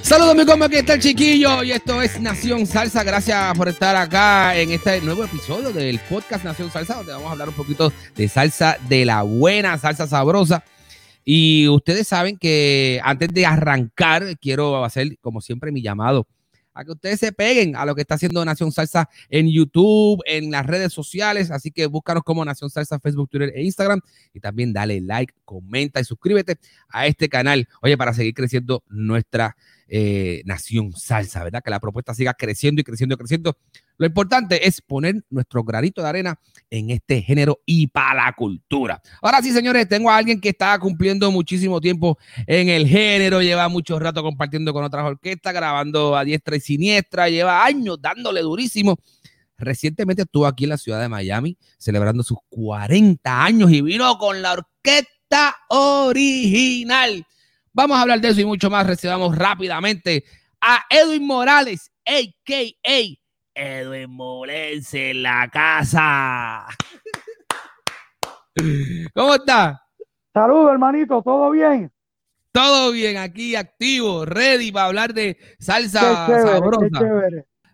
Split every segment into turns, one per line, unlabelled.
Saludos mi compa, aquí está el chiquillo y esto es Nación Salsa. Gracias por estar acá en este nuevo episodio del podcast Nación Salsa, donde vamos a hablar un poquito de salsa de la buena, salsa sabrosa. Y ustedes saben que antes de arrancar, quiero hacer como siempre mi llamado a que ustedes se peguen a lo que está haciendo Nación Salsa en YouTube, en las redes sociales. Así que búscanos como Nación Salsa, Facebook, Twitter e Instagram. Y también dale like, comenta y suscríbete a este canal. Oye, para seguir creciendo nuestra eh, Nación Salsa, ¿verdad? Que la propuesta siga creciendo y creciendo y creciendo. Lo importante es poner nuestro granito de arena en este género y para la cultura. Ahora sí, señores, tengo a alguien que está cumpliendo muchísimo tiempo en el género, lleva mucho rato compartiendo con otras orquestas, grabando a diestra y siniestra, lleva años dándole durísimo. Recientemente estuvo aquí en la ciudad de Miami celebrando sus 40 años y vino con la orquesta original. Vamos a hablar de eso y mucho más. Recibamos rápidamente a Edwin Morales, a.k.a. Edwin Molense en la casa. ¿Cómo está?
Saludos, hermanito, ¿todo bien?
Todo bien, aquí activo, ready para hablar de salsa sabrosa.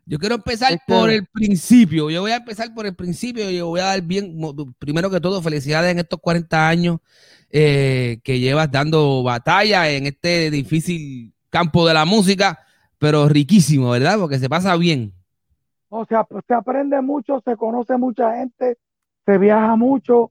Yo quiero empezar por el principio. Yo voy a empezar por el principio. Yo voy a dar bien, primero que todo, felicidades en estos 40 años eh, que llevas dando batalla en este difícil campo de la música, pero riquísimo, ¿verdad? Porque se pasa bien.
O sea, se aprende mucho, se conoce mucha gente, se viaja mucho,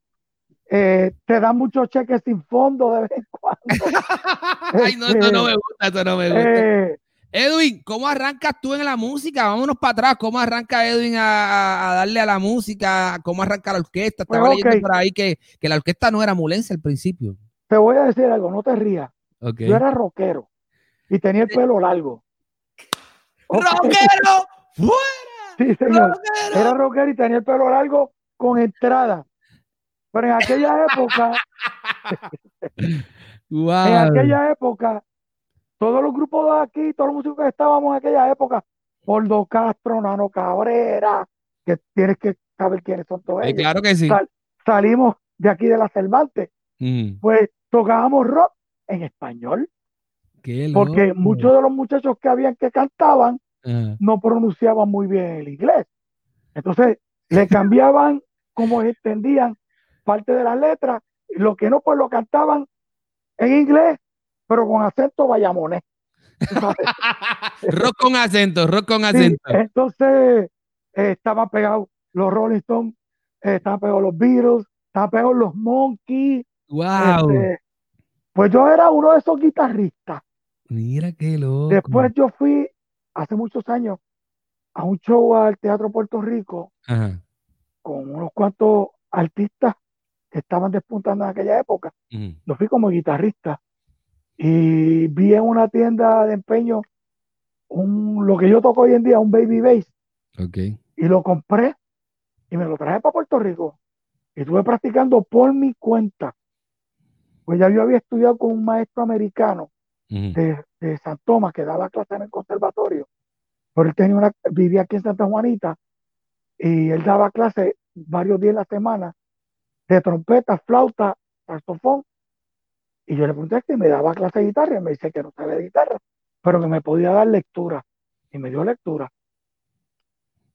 eh, te dan muchos cheques sin fondo de vez en cuando.
Ay, no, eso no me gusta, eso no me gusta. Eh, Edwin, ¿cómo arrancas tú en la música? Vámonos para atrás. ¿Cómo arranca Edwin a, darle a la música? ¿Cómo arranca la orquesta? Estaba pues, leyendo por ahí que, la orquesta no era mulense al principio.
Te voy a decir algo, no te rías. Yo era rockero y tenía el pelo largo.
¡Rockero! ¡Fuera!
Sí, señor. Era rockero y tenía el pelo largo con entrada. Pero en aquella época, en aquella época, todos los grupos de aquí, todos los músicos que estábamos en aquella época, Poldo Castro, Nano Cabrera, que tienes que saber quiénes son todos ellos.
claro que sí.
salimos de aquí de la Cervantes, mm. pues tocábamos rock en español. porque muchos de los muchachos que habían que cantaban no pronunciaban muy bien el inglés. Entonces le cambiaban como entendían parte de las letras, lo que no, pues lo cantaban en inglés pero con acento vayamonés.
rock con acento, rock con acento.
entonces eh, estaban pegados los Rolling Stones, eh, estaban pegados los Beatles, estaban pegados los Monkeys.
Wow. Este,
pues yo era uno de esos guitarristas.
Mira qué loco.
Después yo fui hace muchos años a un show al Teatro Puerto Rico con unos cuantos artistas que estaban despuntando en aquella época. Yo fui como guitarrista y vi en una tienda de empeño un, lo que yo toco hoy en día, un baby bass.
Okay.
Y lo compré y me lo traje para Puerto Rico. Y estuve practicando por mi cuenta Pues ya yo había estudiado con un maestro americano de, de, San Tomás que daba clases en el conservatorio. Pero él tenía una, vivía aquí en Santa Juanita y él daba clases varios días a la semana de trompeta, flauta, saxofón. Y yo le pregunté si me daba clase de guitarra y me dice que no sabía de guitarra, pero que me podía dar lectura. Y me dio lectura.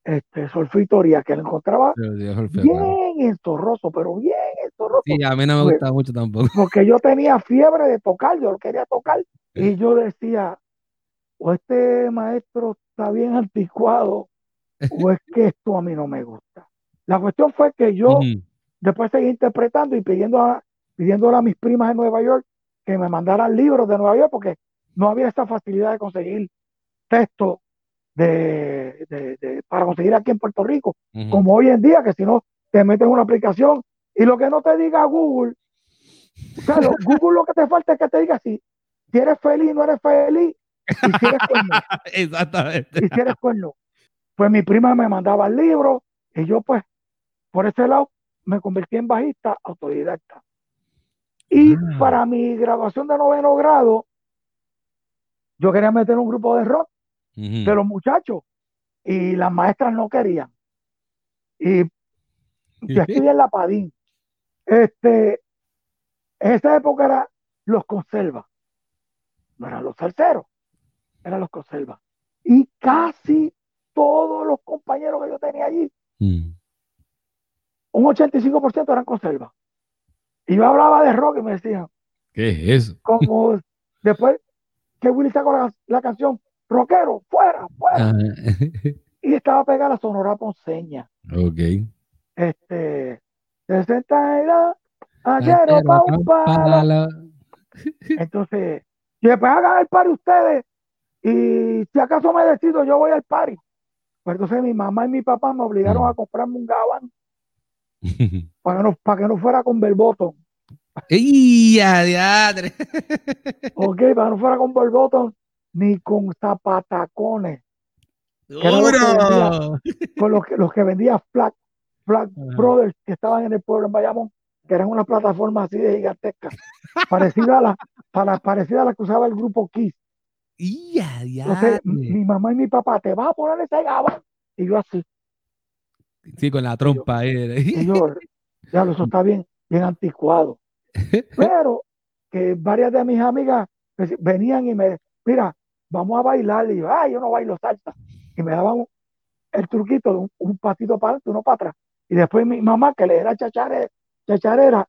Este, solfitoria, que lo encontraba bien entorroso, pero bien entorroso.
Sí, a mí no me pues, gusta mucho tampoco.
Porque yo tenía fiebre de tocar, yo lo quería tocar. Y yo decía, o este maestro está bien anticuado, o es que esto a mí no me gusta. La cuestión fue que yo después seguí interpretando y pidiendo a, pidiéndole a mis primas en Nueva York que me mandaran libros de Nueva York porque no había esta facilidad de conseguir texto de, para conseguir aquí en Puerto Rico, como hoy en día, que si no te meten una aplicación y lo que no te diga Google, claro, Google lo que te falta es que te diga si, si eres feliz, no eres feliz, y si eres cuerno.
Exactamente.
Y si eres cuerno. Pues mi prima me mandaba el libro y yo pues por ese lado me convertí en bajista autodidacta. Y ah. para mi graduación de noveno grado, yo quería meter un grupo de rock de los muchachos y las maestras no querían. Y yo estudié en la Padín. Este, en esa época era los conserva, no eran los salseros, eran los conserva. Y casi todos los compañeros que yo tenía allí, mm. un 85% eran conserva. Y yo hablaba de rock y me decían,
¿qué es eso?
Como después que Willy sacó la, canción, rockero, fuera, fuera. Ah. y estaba pegada la Sonora Ponceña.
Ok.
Este, 62, ayer pa un palo. Entonces, y después hagan el party ustedes, y si acaso me decido, yo voy al party. Pues entonces mi mamá y mi papá me obligaron mm. a comprarme un gabán para, que no, para que no fuera con Belbotón.
¡Y diadre!
ok, para que no fuera con Belbotón ni con zapatacones. con los que, los que vendía Flag, Flag Brothers que estaban en el pueblo en Bayamón, que eran una plataforma así de gigantesca, parecida a la, para, parecida a la que usaba el grupo Kiss. Entonces, mi mamá y mi papá, te vas a poner ese gabán. Y yo así.
Sí, con la trompa.
Yo, ya, eso está bien, bien anticuado. Pero que varias de mis amigas pues, venían y me, mira, vamos a bailar. Y yo, ay, yo no bailo salsa. Y me daban el truquito de un, patito para adelante, uno para atrás. Y después mi mamá, que le era chacharera, chacharera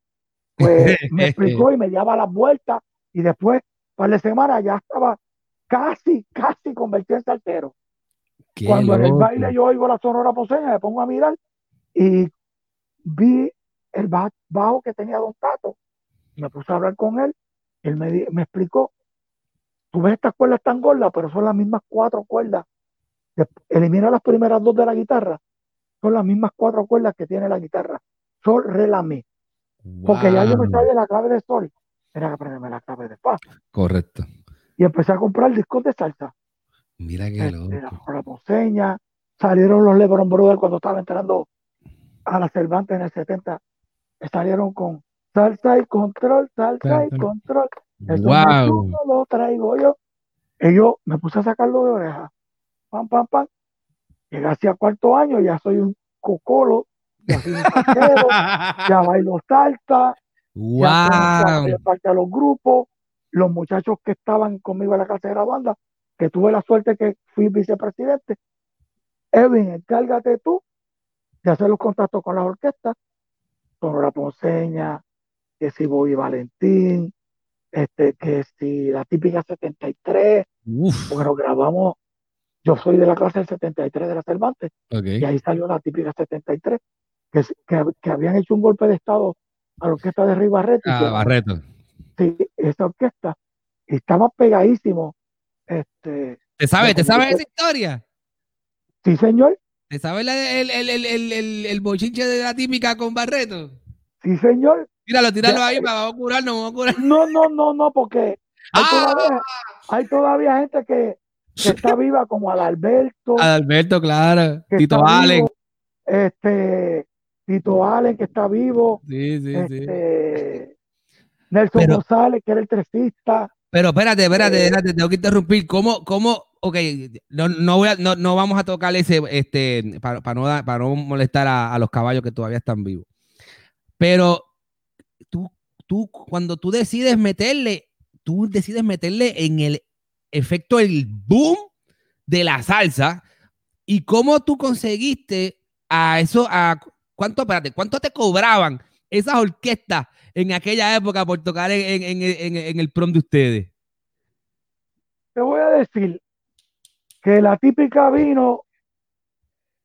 pues me explicó y me llevaba las vueltas. Y después, para la semana, ya estaba casi, casi convertido en saltero. Cuando en el baile yo oigo la sonora poseña, me pongo a mirar y vi el bajo que tenía Don Tato. Me puse a hablar con él. Él me, me explicó, tú ves estas cuerdas tan gordas, pero son las mismas cuatro cuerdas. Elimina las primeras dos de la guitarra. Son las mismas cuatro cuerdas que tiene la guitarra. Sol, re, la, mi. Porque ya yo me sabía la clave de sol. Era que aprenderme la clave de fa.
Correcto.
Y empecé a comprar discos de salsa.
Mira qué este,
loco. La poseña, salieron los Lebron Brothers cuando estaba entrando a la Cervantes en el 70. Salieron con salsa y control, salsa y control.
wow.
lo traigo yo. Y yo me puse a sacarlo de oreja. Pam, pam, pam. Llegué hacia cuarto año, ya soy un cocolo, ya soy un ya bailo salsa,
wow.
ya parte a los grupos, los muchachos que estaban conmigo en la casa de la banda, que tuve la suerte que fui vicepresidente. Edwin, encárgate tú de hacer los contactos con las orquestas, la Ponceña, que si Bobby Valentín, este, que si la típica 73, bueno, grabamos, yo soy de la clase del 73 de la Cervantes, y ahí salió la típica 73, que, que, habían hecho un golpe de estado a la orquesta de Rey Barreto.
Ah, Barreto.
Sí, esa orquesta, estaba pegadísimo este,
¿Te sabes? ¿Te sabes esa historia?
Sí, señor.
¿Te sabes el, el, el, el, bochinche de la típica con Barreto?
Sí, señor.
Tíralo, tíralo ahí para vamos a curarnos, vamos a curar.
No, no, no, no, porque hay, ¡Ah! todavía, hay todavía gente que, está viva como Adalberto.
Adalberto, claro. Tito Allen.
este, Tito Allen, que está vivo.
Sí, sí,
este, Nelson González, que era el tresista.
Pero espérate, espérate, eh, espérate, tengo que interrumpir. ¿Cómo, cómo, ok, no, no, voy a, no, no vamos a tocar ese, este, para, para, no, para no molestar a, los caballos que todavía están vivos. Pero tú, tú, cuando tú decides meterle, tú decides meterle en el efecto, el boom de la salsa. ¿Y cómo tú conseguiste a eso, a cuánto, espérate, cuánto te cobraban esas orquestas en aquella época por tocar en, el prom de ustedes?
Te voy a decir que la típica vino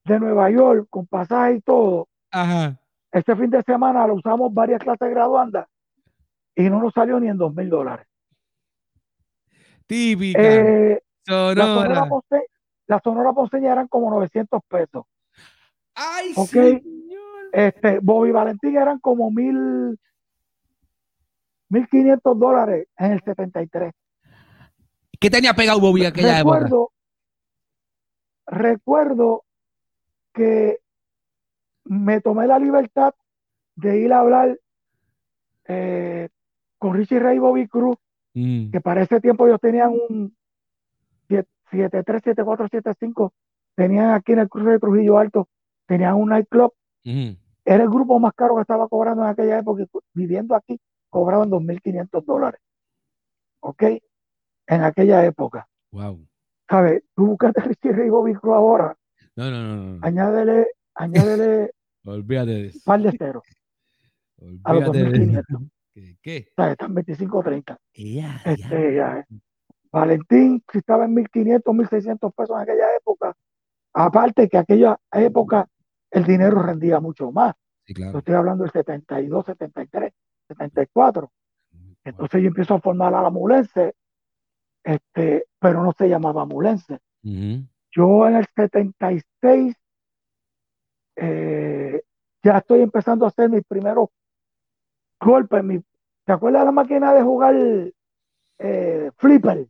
de Nueva York con pasaje y todo. Ajá. Este fin de semana lo usamos varias clases graduandas y no nos salió ni en dos mil dólares.
Típica.
Eh, sonora. La Sonora, Ponceña eran como 900 pesos.
Ay, sí.
Este, Bobby Valentín eran como mil, 1500 dólares en el 73.
¿Qué tenía pegado Bobby aquella
recuerdo, Recuerdo que me tomé la libertad de ir a hablar eh, con Richie Ray y Bobby Cruz, mm. que para ese tiempo ellos tenían un 73, 74, 75, tenían aquí en el cruce de Trujillo Alto, tenían un nightclub era el grupo más caro que estaba cobrando en aquella época, viviendo aquí, cobraban 2.500 dólares. ¿Ok? En aquella época.
Wow.
¿Sabes? Tú buscaste Richie Ray Bobby ahora.
No, no, no, no.
Añádele, añádele.
Olvídate de eso.
Par de cero. a los 2.500.
¿Qué? ¿Qué?
Están 25-30. Este, ya. Valentín, si estaba en 1.500, 1.600 pesos en aquella época, aparte que aquella época el dinero rendía mucho más. Estoy hablando del 72, 73, 74. Entonces yo empiezo a formar a la Mulense, este, pero no se llamaba Mulense. Yo en el 76 eh, ya estoy empezando a hacer mis primeros golpes. Mi, ¿Te acuerdas de la máquina de jugar eh, flipper?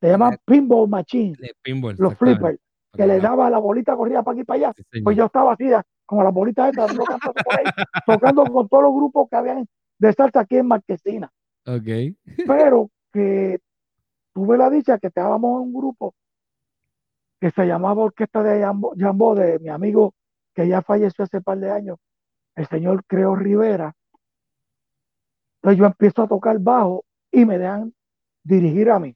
Se llama pinball machine. los flippers que le daba la bolita, corría para aquí y para allá. pues yo estaba así, como las bolitas estas, tocando con todos los grupos que habían de salsa aquí en Marquesina.
Okay.
Pero que tuve la dicha que estábamos en un grupo que se llamaba Orquesta de Jambo, de mi amigo que ya falleció hace par de años, el señor Creo Rivera. Entonces yo empiezo a tocar bajo y me dejan dirigir a mí.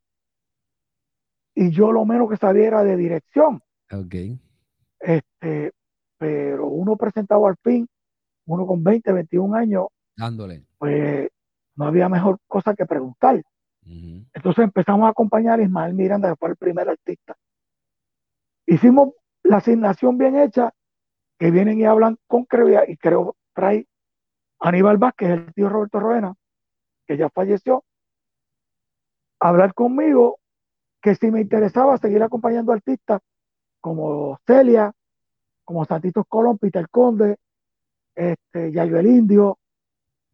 Y yo lo menos que sabía era de dirección.
Ok.
Este, pero uno presentado al fin, uno con 20, 21 años,
dándole.
Pues no había mejor cosa que preguntar. Entonces empezamos a acompañar a Ismael Miranda, que fue el primer artista. Hicimos la asignación bien hecha, que vienen y hablan con Creo, y creo trae Aníbal Vázquez, el tío Roberto Roena, que ya falleció, hablar conmigo que si me interesaba seguir acompañando artistas, como Celia, como Santitos Colón, Peter Conde, este, Yayo el Indio,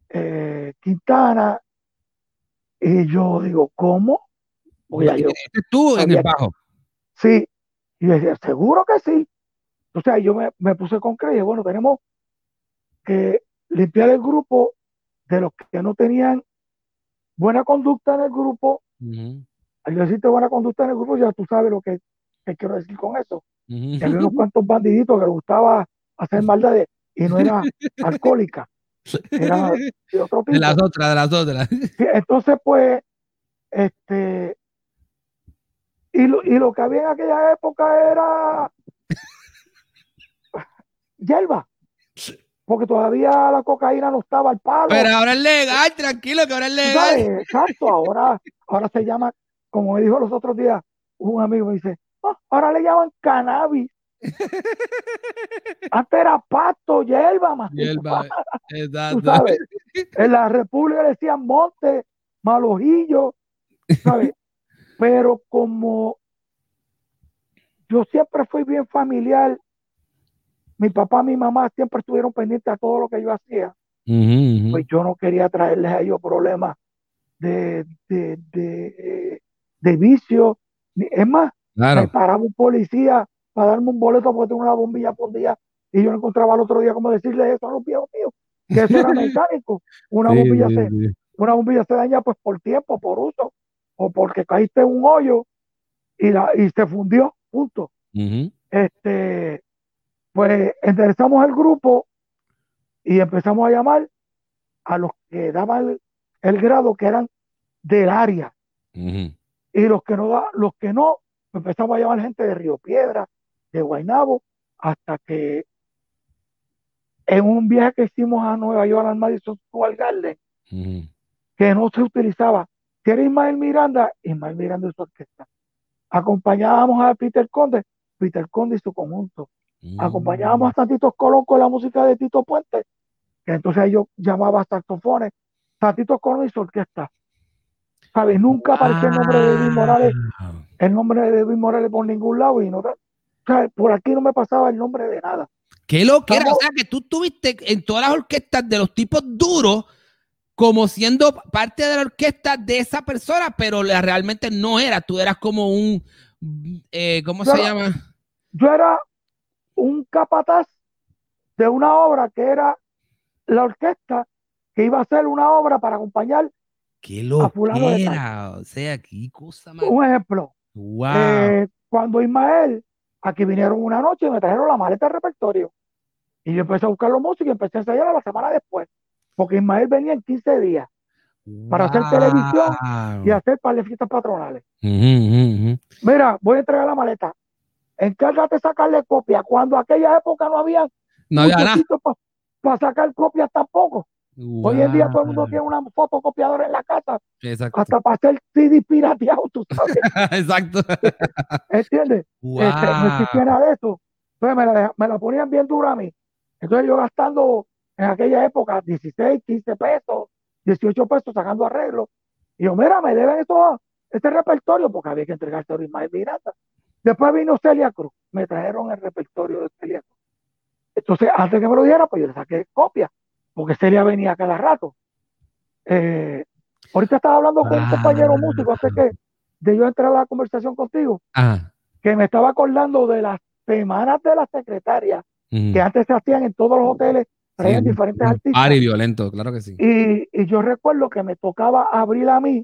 eh, Quintana, y yo digo, ¿cómo?
Voy a tú en el bajo?
Sí, y decía, seguro que sí. O sea, yo me, puse con creer, bueno, tenemos que limpiar el grupo de los que no tenían buena conducta en el grupo. Al decirte buena conducta en el grupo, ya tú sabes lo que ¿Qué quiero decir con eso? Que había unos cuantos bandiditos que les gustaba hacer maldades y no era alcohólica. Era de otro tipo.
De las otras, de las otras.
entonces, pues, este. Y lo, y lo que había en aquella época era hierba. Porque todavía la cocaína no estaba al palo.
Pero ahora es legal, tranquilo, que ahora es legal.
Exacto, ahora, ahora se llama, como me dijo los otros días, un amigo me dice, ahora le llaman cannabis. Antes era pasto, hierba, más.
Hierba, exacto.
En la República le decían monte, malojillo, ¿sabes? Pero como yo siempre fui bien familiar, mi papá, mi mamá siempre estuvieron pendientes a todo lo que yo hacía. Pues yo no quería traerles a ellos problemas de, de, de, de vicio. Es más, me paraba un policía para darme un boleto porque tengo una bombilla día y yo no encontraba el otro día cómo decirle eso a los viejos míos. que eso era mecánico. Una bombilla se, una bombilla se daña pues por tiempo, por uso, o porque caíste en un hoyo y, la, y se fundió, punto. Este, pues enderezamos el grupo y empezamos a llamar a los que daban el, grado que eran del área. Y los que no, los que no, empezamos a llamar gente de Río Piedra, de Guaynabo, hasta que en un viaje que hicimos a Nueva York al Madison Square Garden, que no se utilizaba, si era Ismael Miranda, Ismael Miranda y su orquesta. Acompañábamos a Peter Conde, Peter Conde y su conjunto. Mm. Acompañábamos a Tito Colón con la música de Tito Puente, que entonces yo llamaba saxofones, Tito Colón y su orquesta. ¿Sabes? Nunca apareció el nombre de Edwin Morales, el nombre de Edwin Morales por ningún lado y no, por aquí no me pasaba el nombre de nada.
Qué lo que era, o sea, que tú tuviste en todas las orquestas de los tipos duros como siendo parte de la orquesta de esa persona, pero realmente no era, tú eras como un, eh, ¿cómo se llama?
Yo era un capataz de una obra que era la orquesta que iba a hacer una obra para acompañar
qué lo a fulano era, o sea, qué cosa más.
Un ejemplo.
Wow.
Eh, cuando Ismael, aquí vinieron una noche y me trajeron la maleta de repertorio. Y yo empecé a buscar los músicos y empecé a ensayar a la semana después. Porque Ismael venía en 15 días para hacer televisión y hacer para las fiestas patronales. Mira, voy a entregar la maleta. Encárgate de sacarle copia. Cuando aquella época no había
no había nada
para sacar copias tampoco. Hoy en día todo el mundo tiene una fotocopiadora en la casa. Hasta para hacer CD pirateado, tú sabes.
Exacto.
¿Entiendes? Este, no existiera de eso. Entonces me la, me la ponían bien dura a mí. Entonces yo gastando en aquella época 16, 15 pesos, 18 pesos sacando arreglos. Y yo, mira, me deben esto, este repertorio porque había que entregarse a Ismael Miranda. Después vino Celia Cruz, me trajeron el repertorio de Celia Cruz. Entonces, antes que me lo diera, pues yo le saqué copia, porque Celia venía cada rato. Eh, ahorita estaba hablando con un compañero ah. músico, hace que de yo entrar a la conversación contigo, que me estaba acordando de las semanas de la secretaria que antes se hacían en todos los hoteles, traían diferentes artistas.
y violento, claro que sí.
Y, y yo recuerdo que me tocaba abrir a mí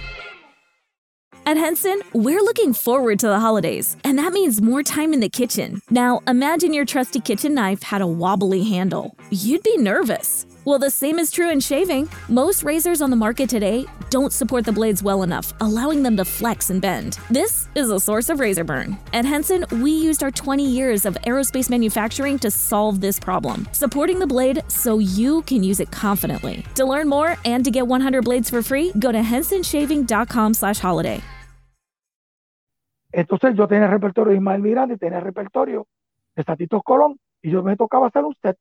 At Henson, we're looking forward to the holidays, and that means more time in the kitchen. Now, imagine your trusty kitchen knife had a wobbly handle. You'd be nervous. Well, the same is true in shaving. Most razors on the market today don't support the blades well enough, allowing them to flex and bend. This is a source of razor burn. At Henson, we used our 20 years of aerospace manufacturing to solve this problem, supporting the blade so you can use it confidently. To learn more and to get 100 blades for free, go to hensonshaving.com/holiday.
Entonces yo tenía el repertorio de Ismael Miranda tenía el repertorio de Statitos Colón y yo me tocaba hacer un set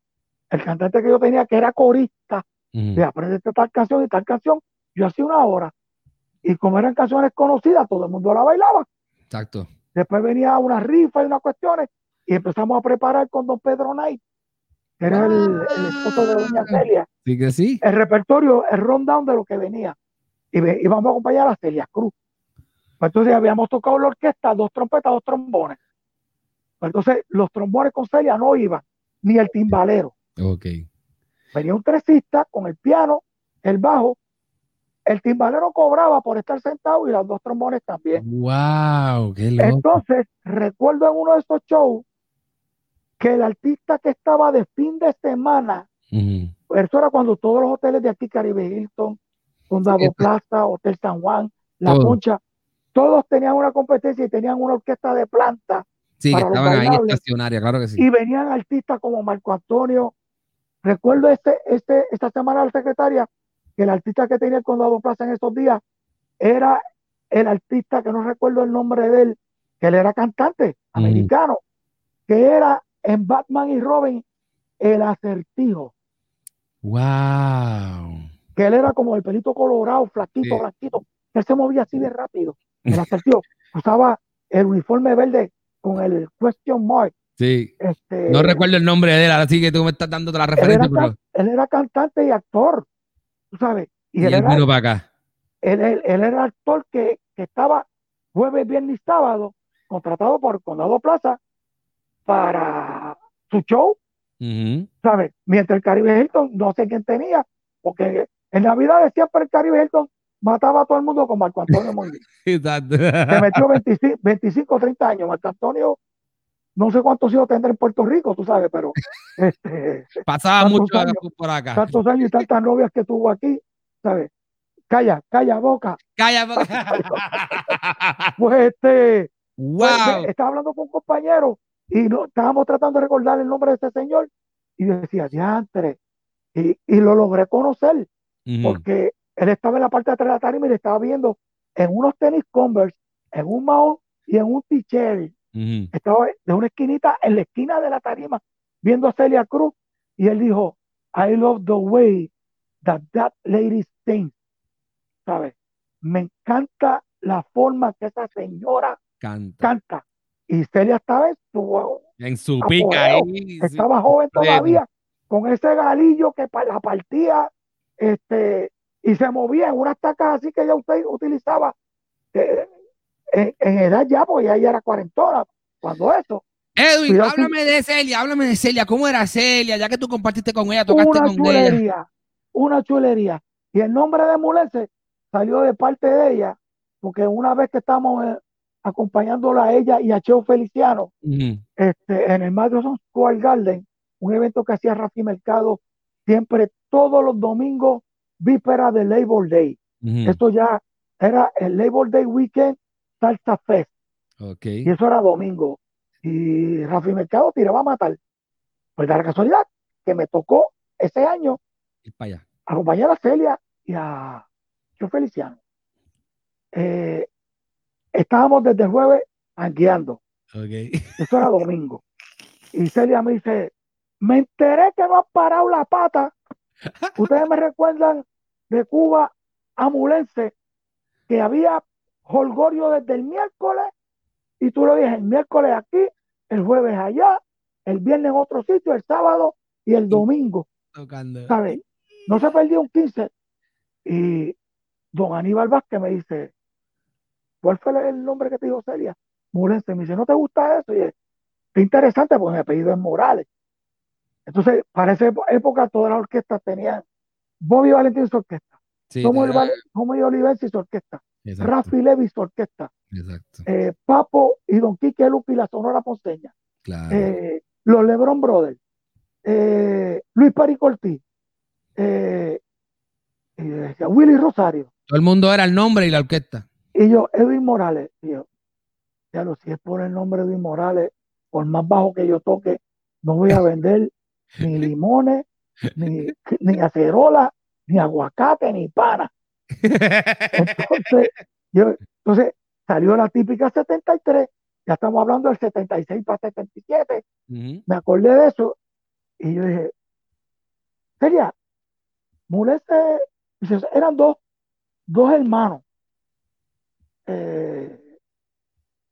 el cantante que yo tenía, que era corista, de aprender tal canción y tal canción, yo hacía una hora. Y como eran canciones conocidas, todo el mundo la bailaba.
Exacto.
Después venía una rifa y unas cuestiones, y empezamos a preparar con don Pedro Knight, que era el, esposo de doña Celia.
Sí que sí.
El repertorio, el rundown de lo que venía. Y íbamos a acompañar a Celia Cruz. Pues entonces habíamos tocado la orquesta, dos trompetas, dos trombones. Pues entonces los trombones con Celia no iban, ni el timbalero.
Ok.
Venía un tresista con el piano, el bajo. El timbalero cobraba por estar sentado y los dos trombones también.
¡Wow! ¡Qué loco!
Entonces, recuerdo en uno de estos shows que el artista que estaba de fin de semana, eso era cuando todos los hoteles de aquí, Caribe Hilton, Condado Plaza, Hotel San Juan, La Concha, todos tenían una competencia y tenían una orquesta de planta.
Sí, que estaban ahí estacionaria, claro que sí.
Y venían artistas como Marco Antonio Recuerdo este, este, esta semana la secretaria que el artista que tenía el Condado Plaza en estos días era el artista que no recuerdo el nombre de él, que él era cantante americano, que era en Batman y Robin el acertijo.
Wow.
Que él era como el pelito colorado, flaquito, blanquito. Él se movía así de rápido. El asertivo usaba el uniforme verde con el question mark.
Sí. Este, no recuerdo el nombre de él, así que tú me estás dando la referencia.
Él era, él era cantante y actor, tú sabes.
Y, él, vino para acá.
Él, él, era actor que, que, estaba jueves, viernes y sábado contratado por Condado Plaza para su show, ¿sabes? Mientras el Caribe Hilton, no sé quién tenía, porque en Navidad siempre el Caribe Hilton mataba a todo el mundo con Marco Antonio Molina. Se metió 25, 25 30 años. Marco Antonio, no sé cuántos hijos tendrá en Puerto Rico, tú sabes, pero. Este,
Pasaba mucho por acá.
Tantos años y tantas novias que tuvo aquí, ¿sabes? Calla, calla boca.
Calla boca.
pues este. Pues, wow. estaba hablando con un compañero y no, estábamos tratando de recordar el nombre de ese señor. Y decía, diantre. Y, y lo logré conocer. Porque él estaba en la parte de atrás de la tarima y le estaba viendo en unos tenis Converse, en un mount y en un t-shirt. Estaba de una esquinita en la esquina de la tarima viendo a Celia Cruz y él dijo, I love the way that that lady sings. ¿Sabes? Me encanta la forma que esa señora canta. Y Celia estaba en su,
en su pica
Estaba joven todavía, con ese galillo que la partía este, y se movía en unas tacas así que ella usted utilizaba eh, en, edad ya, porque ella era cuarentona cuando eso.
Edwin, háblame de Celia, háblame de Celia, ¿cómo era Celia? Ya que tú compartiste con ella, tocaste
una
con
chulería, Una chulería. Y el nombre de Mulense salió de parte de ella, porque una vez que estamos eh, acompañándola a ella y a Cheo Feliciano este, en el Madison Square Garden, un evento que hacía Rafi Mercado siempre todos los domingos víspera de Labor Day. Esto ya era el Labor Day Weekend Salsa Fest.
Y
eso era domingo. Y Rafi Mercado tiraba a matar. Pues da la casualidad que me tocó ese año acompañar a Celia y a Yo Feliciano. Eh, estábamos desde el jueves anguiando. Eso era domingo. Y Celia me dice, me enteré que no has parado la pata. Ustedes me recuerdan de Cuba a Mulense, que había holgorio desde el miércoles, y tú lo dices, el miércoles aquí, el jueves allá, el viernes en otro sitio, el sábado y el domingo. ¿Sabes? No se perdió un 15. Y don Aníbal Vázquez me dice, ¿cuál fue el nombre que te dijo Celia? Mulense. Me dice, ¿no te gusta eso? Y es, qué interesante, porque mi apellido es Morales. Entonces, para esa época, todas las orquestas tenían Bobby Valentín su orquesta. Sí, Tomo, el, Olivense su orquesta. Rafi Levi su orquesta.
Exacto.
Eh, Papo y Don Quique Lupi la Sonora Ponceña.
Claro.
Eh, los Lebron Brothers. Eh, Luis Paricortí. Willy Rosario.
Todo el mundo era el nombre y la orquesta.
Y yo, Edwin Morales. Y yo, ya lo si es por el nombre de Edwin Morales, por más bajo que yo toque, no voy a vender ni limones, ni, ni acerola, ni aguacate, ni pana. Entonces, yo, entonces salió la típica 73, ya estamos hablando del 76 para 77, me acordé de eso y yo dije, sería, Mulese, eran dos, dos hermanos, eh,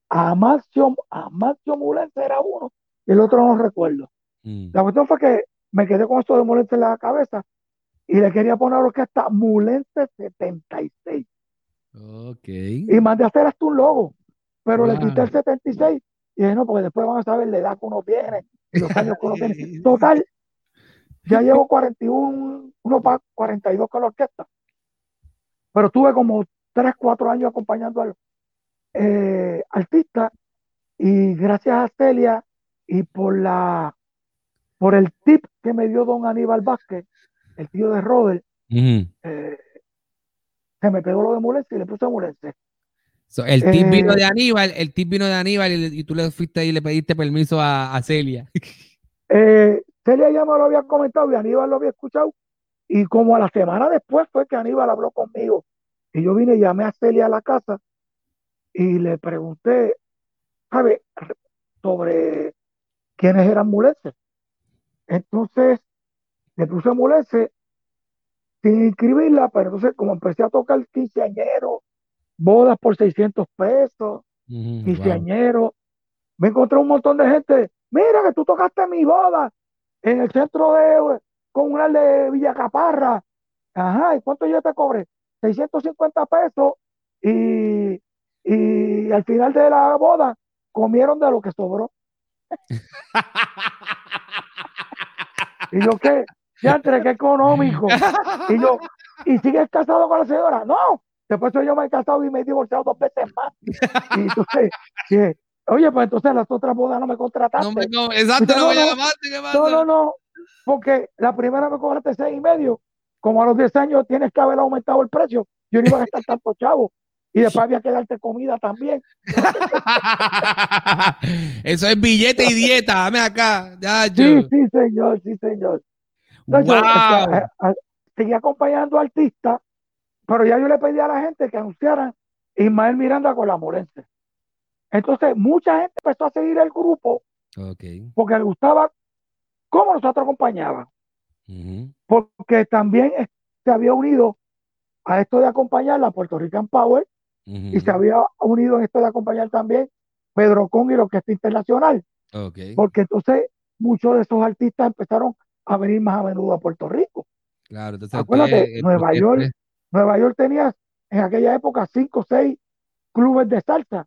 Amarcio, Amarcio Mulese era uno y el otro no recuerdo. Mm. La cuestión fue que me quedé con esto de Mulense en la cabeza y le quería poner orquesta Mulense 76.
Ok.
Y mandé a hacer hasta un logo, pero le quité el 76 y dije, no, porque después van a saber la edad que uno tiene los años que uno tiene. Total, ya llevo 41, uno para 42 con la orquesta. Pero tuve como 3, 4 años acompañando al eh, artista y gracias a Celia y por la por el tip que me dio don Aníbal Vázquez, el tío de Robert, eh, se me pegó lo de Mulense y le puse Mulense.
el tip eh, vino de Aníbal, el tip vino de Aníbal y, tú le fuiste y le pediste permiso a, Celia.
Eh, Celia ya me lo había comentado y Aníbal lo había escuchado. Y como a la semana después fue que Aníbal habló conmigo. Y yo vine y llamé a Celia a la casa y le pregunté, ¿sabe? Sobre quiénes eran mulenses. Entonces, le puse Mulense sin inscribirla, pero entonces como empecé a tocar quinceañero, bodas por 600 pesos, quinceañero, me encontré un montón de gente, mira que tú tocaste mi boda en el centro de comunal de Villa Caparra, ajá, ¿y cuánto yo te cobré? 650 pesos y, y al final de la boda comieron de lo que sobró. y yo, ¿qué? Ya entre qué económico. Y yo, ¿y sigues casado con la señora? No. Después yo me he casado y me he divorciado dos veces más. Y entonces, oye, pues entonces las otras bodas no me contrataste.
No, no exacto, no, no,
no, no, no, porque la primera me cobraste seis y medio. Como a los 10 años tienes que haber aumentado el precio. Yo no iba a gastar tanto chavo. Y después había que darte comida también.
Eso es billete y dieta, dame acá.
Sí, sí, señor, sí, señor. Eh, eh, seguía acompañando a artistas, pero ya yo le pedí a la gente que anunciaran Ismael Miranda con la Morense. Entonces, mucha gente empezó a seguir el grupo porque le gustaba cómo nosotros acompañaban. Porque también se había unido a esto de acompañar la Puerto Rican Power y se había unido en esto de acompañar también Pedro Con y la Orquesta Internacional. Porque entonces muchos de esos artistas empezaron a venir más a menudo a Puerto Rico.
Claro,
entonces Acuérdate, Nueva York, Nueva York tenía en aquella época cinco o seis clubes de salsa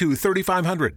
to 3500.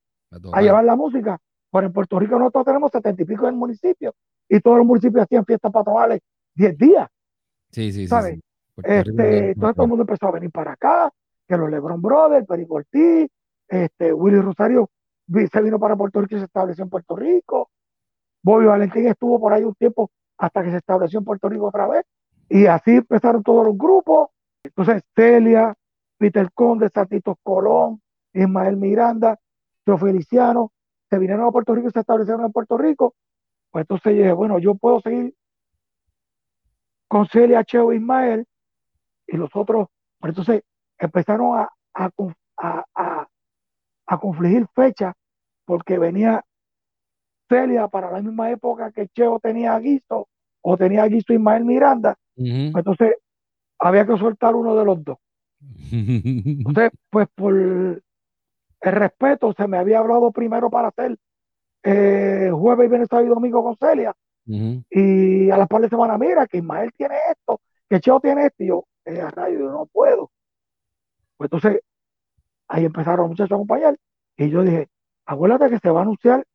a llevar la música. Pero en Puerto Rico nosotros tenemos setenta y pico en municipio y todos los municipios hacían fiestas patronales diez días.
Sí, sí,
¿sabes? sí. Este, todo el mundo empezó a venir para acá, que los Lebron Brothers, Perico Ortiz, este, Willy Rosario se vino para Puerto Rico y se estableció en Puerto Rico. Bobby Valentín estuvo por ahí un tiempo hasta que se estableció en Puerto Rico otra vez. Y así empezaron todos los grupos. Entonces, Celia, Peter Conde, Santitos Colón, Ismael Miranda, los felicianos se vinieron a Puerto Rico y se establecieron en Puerto Rico. Pues entonces dije, bueno, yo puedo seguir con Celia, Cheo, Ismael y los otros. Pues entonces empezaron a, a, a, confligir fechas porque venía Celia para la misma época que Cheo tenía a Guiso o tenía a Guiso Ismael Miranda. Pues entonces había que soltar uno de los dos. Entonces, pues por el respeto, se me había hablado primero para hacer eh, jueves y viernes, sábado y domingo con Celia. Y a las par de semana, mira, que Ismael tiene esto, que Cheo tiene esto, y yo, eh, a rayo, yo no puedo. Pues entonces, ahí empezaron los muchachos a acompañar, y yo dije, acuérdate que se va a anunciar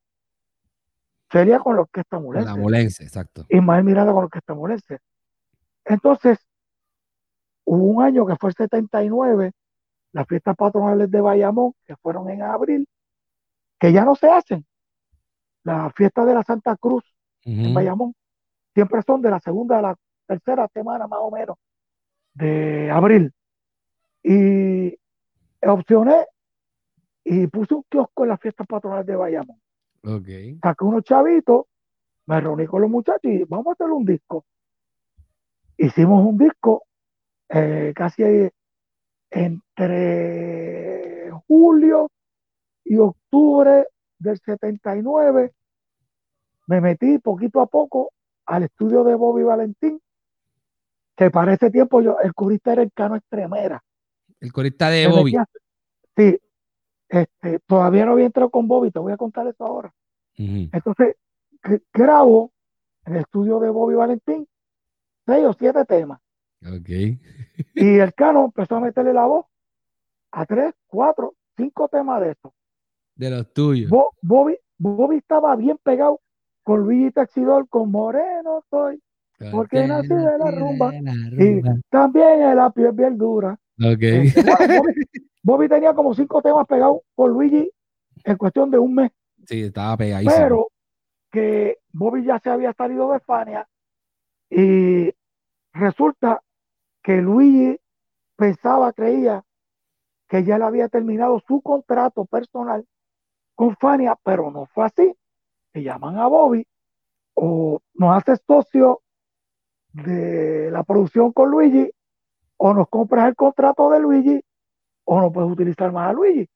Celia con los que está
La Molense, exacto.
Ismael Miranda con los que está Molense. Entonces, hubo un año que fue el 79, las fiestas patronales de Bayamón, que fueron en abril, que ya no se hacen. Las fiestas de la Santa Cruz en Bayamón siempre son de la segunda a la tercera semana más o menos de abril. Y opcioné y puse un kiosco en las fiestas patronales de Bayamón.
Okay.
Saqué unos chavitos, me reuní con los muchachos y vamos a hacer un disco. Hicimos un disco eh, casi entre julio y octubre del 79. Me metí poquito a poco al estudio de Bobby Valentín, que para ese tiempo yo, el corista era el Cano Extremera.
El corista de Bobby.
sí, este, todavía no había entrado con Bobby, te voy a contar eso ahora. Entonces, grabo en el estudio de Bobby Valentín seis o siete temas.
Okay.
y el Cano empezó a meterle la voz a tres, cuatro, cinco temas de estos.
De los tuyos.
Bobby, Bobby estaba bien pegado con Luigi Taxidor, con Moreno soy, porque nací de la rumba. Y también el apio es bien dura.
Okay.
Este, Bobby, tenía como cinco temas pegados con Luigi en cuestión de un mes.
Sí, estaba pegadísimo.
Pero que Bobby ya se había salido de España y resulta que Luigi pensaba, creía que ya le había terminado su contrato personal con Fania, pero no fue así te llaman a Bobby o nos haces socio de la producción con Luigi o nos compras el contrato de Luigi o no puedes utilizar más a Luigi.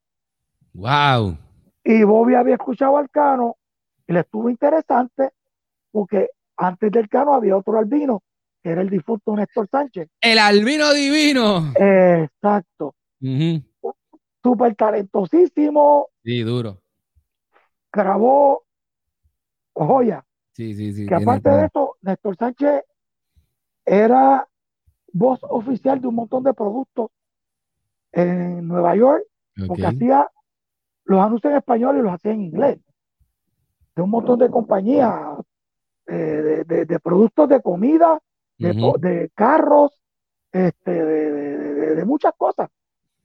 Wow.
Y Bobby había escuchado al Cano y le estuvo interesante porque antes del Cano había otro albino que era el difunto Néstor Sánchez.
El albino divino.
Exacto. Súper talentosísimo.
Sí, duro.
Grabó joya.
Sí, sí, sí.
Que aparte de eso, Néstor Sánchez era voz oficial de un montón de productos en Nueva York, porque hacía los anuncios en español y los hacía en inglés. De un montón de compañías, eh, de, productos de comida, de, carros, este, de, muchas cosas.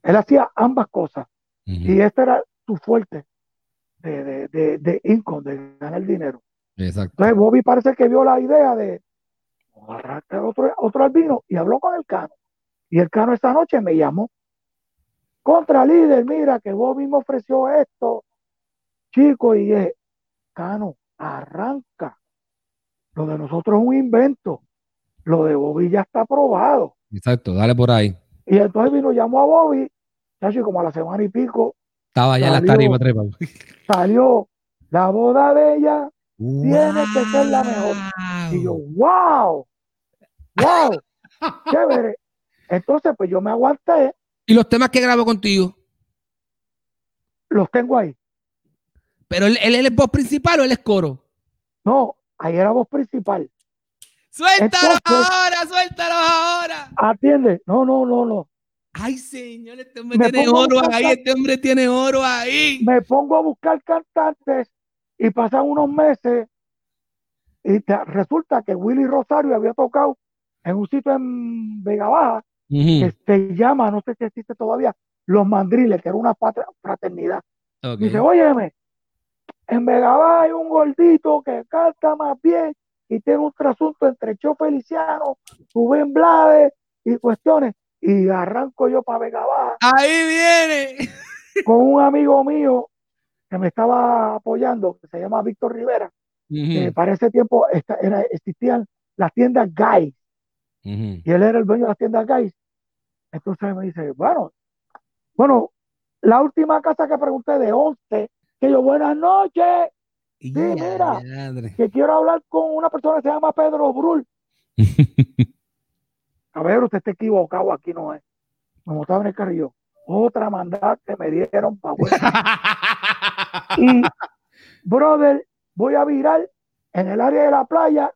Él hacía ambas cosas. Y este era su fuerte de, de, de income, de ganar dinero.
Exacto.
Entonces Bobby parece que vio la idea de otro, otro albino y habló con el Cano. Y el Cano esta noche me llamó. Contra líder, mira que Bobby me ofreció esto, chico, y es, Cano, arranca. Lo de nosotros es un invento. Lo de Bobby ya está aprobado.
Exacto, dale por ahí.
Y entonces vino, llamó a Bobby, casi como a la semana y pico.
Estaba ya en la tarima, trepa.
Salió la boda de ella, tiene que ser la mejor. Y yo, wow, wow, chévere. Entonces, pues yo me aguanté.
¿Y los temas que grabo contigo?
Los tengo ahí.
¿Pero él, él, es voz principal o él es coro?
No, ahí era voz principal.
¡Suéltalo ahora! ¡Suéltalo ahora!
Atiende. No, no, no, no.
Ay, señor, este hombre tiene oro ahí, este hombre tiene oro ahí.
Me pongo a buscar cantantes y pasan unos meses y resulta que Willy Rosario había tocado en un sitio en Vega Baja que se llama, no sé si existe todavía, Los Mandriles, que era una fraternidad. Dice, óyeme, en Vega Baja hay un gordito que canta más bien y tiene un trasunto entre Cho Feliciano, Rubén Blades y cuestiones. Y arranco yo para Vega Baja.
Ahí viene.
Con un amigo mío que me estaba apoyando, que se llama Víctor Rivera, para ese tiempo era, existían las tiendas Guys, y él era el dueño de las tiendas Guys. Entonces me dice, bueno, bueno, la última casa que pregunté de 11, que yo, buenas noches, sí, mira, que quiero hablar con una persona que se llama Pedro Brul. A ver, usted está equivocado, aquí no es. Me montaba en el carrillo. Otra mandada que me dieron para Y, brother, voy a virar en el área de la playa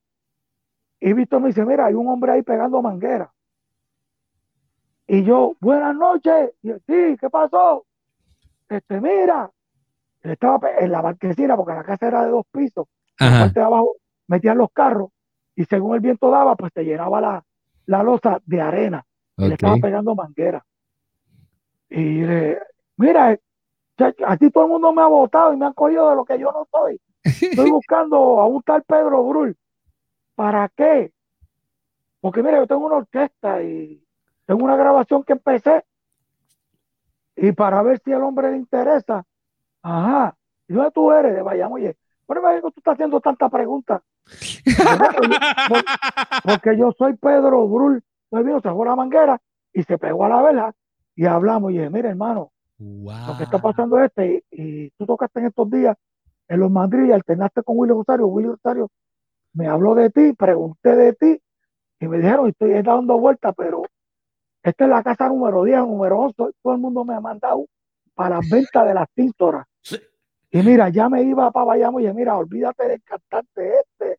y Víctor me dice, mira, hay un hombre ahí pegando manguera. Y yo, buenas noches. Y sí, ¿qué pasó? Este, mira, estaba en la marquesina, porque la casa era de dos pisos. En la parte de abajo metían los carros y según el viento daba, pues te llenaba la, la losa de arena. le estaba pegando manguera. Y le, mira, a ti todo el mundo me ha votado y me han cogido de lo que yo no soy. Estoy buscando a un tal Pedro Brul. ¿Para qué? Porque mira, yo tengo una orquesta y tengo una grabación que empecé. Y para ver si al hombre le interesa. Ajá. ¿Y dónde tú eres? De Bayamo. Oye, ¿por qué tú estás haciendo tantas preguntas? porque yo soy Pedro Brul. Él vino, sacó la manguera y se pegó a la vela y hablamos. Y dije, mira, hermano, lo que está pasando es este. Y, tú tocaste en estos días en los Madrid y alternaste con Willy Rosario. Willy Rosario me habló de ti, pregunté de ti y me dijeron, estoy dando vueltas, pero esta es la casa número 10, número 11. Todo el mundo me ha mandado para las ventas de las tintoras. Y mira, ya me iba para Bayamo y mira, olvídate del cantante este.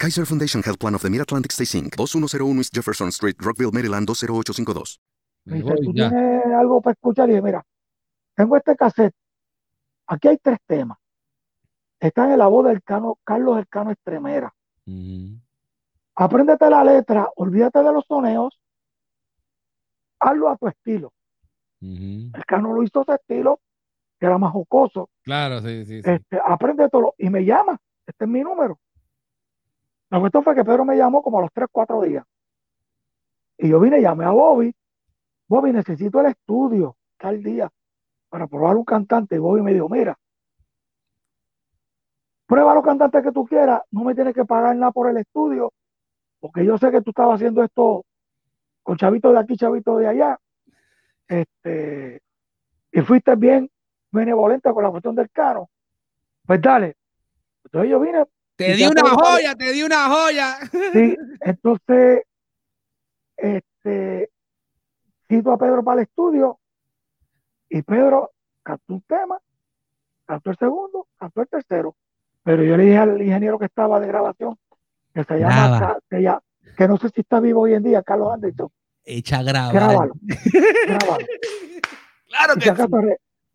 Kaiser Foundation Health Plan of the Mid-Atlantic Stay Inc., 2101 East Jefferson Street, Rockville, Maryland, 20852.
dice, ¿tú tienes algo para escuchar? Y mira, tengo este cassette. Aquí hay tres temas. Está en la voz del Cano, Carlos Elcano Estremera. Apréndete la letra, olvídate de los soneos, hazlo a tu estilo. El Cano lo hizo a su estilo, que era más jocoso.
Claro, sí, sí.
sí. Este, aprende todo y me llama. Este es mi número. La cuestión fue que Pedro me llamó como a los 3, 4 días. Y yo vine y llamé a Bobby. Bobby, necesito el estudio tal día para probar un cantante. Y Bobby me dijo, mira, prueba los cantantes que tú quieras, no me tienes que pagar nada por el estudio, porque yo sé que tú estabas haciendo esto con chavitos de aquí, chavitos de allá. Este, y fuiste bien benevolente con la cuestión del caro. Pues dale. Entonces yo vine,
te di una joya, te di una joya.
Sí, entonces, este, cito a Pedro para el estudio y Pedro cantó un tema, cantó el segundo, cantó el tercero. Pero yo le dije al ingeniero que estaba de grabación, que se llama, que, ya, que no sé si está vivo hoy en día, Carlos Anderson.
Echa a grabar.
Grábalo, grábalo. Claro que si acaso,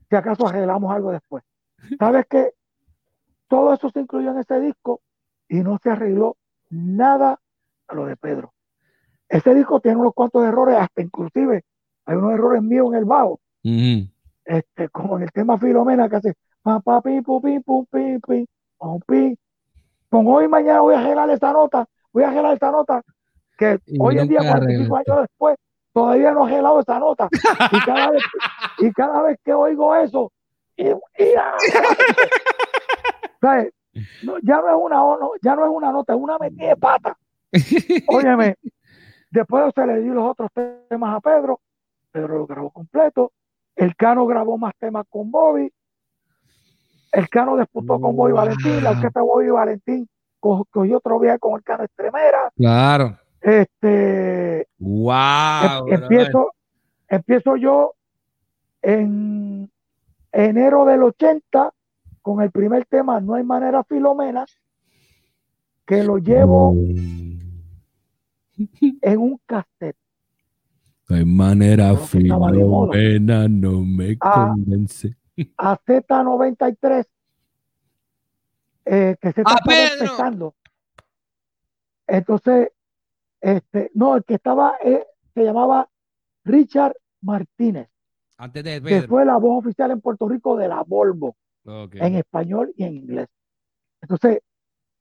si acaso arreglamos algo después. ¿Sabes qué? Todo eso se incluyó en ese disco y no se arregló nada a lo de Pedro. Ese disco tiene unos cuantos errores, hasta inclusive hay unos errores míos en el bajo. este, como en el tema Filomena que hace pa, pa, pi, pu, pi, pu, pi, pi, pi. Con hoy y mañana voy a arreglar esta nota, voy a arreglar esta nota, que hoy en día, 45 años después, todavía no he arreglado esa nota. Y cada vez, y cada vez que oigo eso, y, ¿sabes? ya no es una ya no es una nota, es una metida de pata. Óyeme, después se le di los otros temas a Pedro, Pedro lo grabó completo, el Cano grabó más temas con Bobby, el Cano disputó con Bobby Valentín, la orquesta Bobby Valentín cogió otro viaje con el Cano Estremera.
Claro.
Este,
wow.
Em, empiezo, empiezo yo en enero del 80 con el primer tema, No hay manera Filomena, que lo llevo en un cassette.
No hay manera Filomena, no me convence.
A Z93, eh, que se está empezando. Entonces, este, no, el que estaba, eh, se llamaba Richard Martínez.
Antes de
Que fue la voz oficial en Puerto Rico de la Volvo en español y en inglés. Entonces,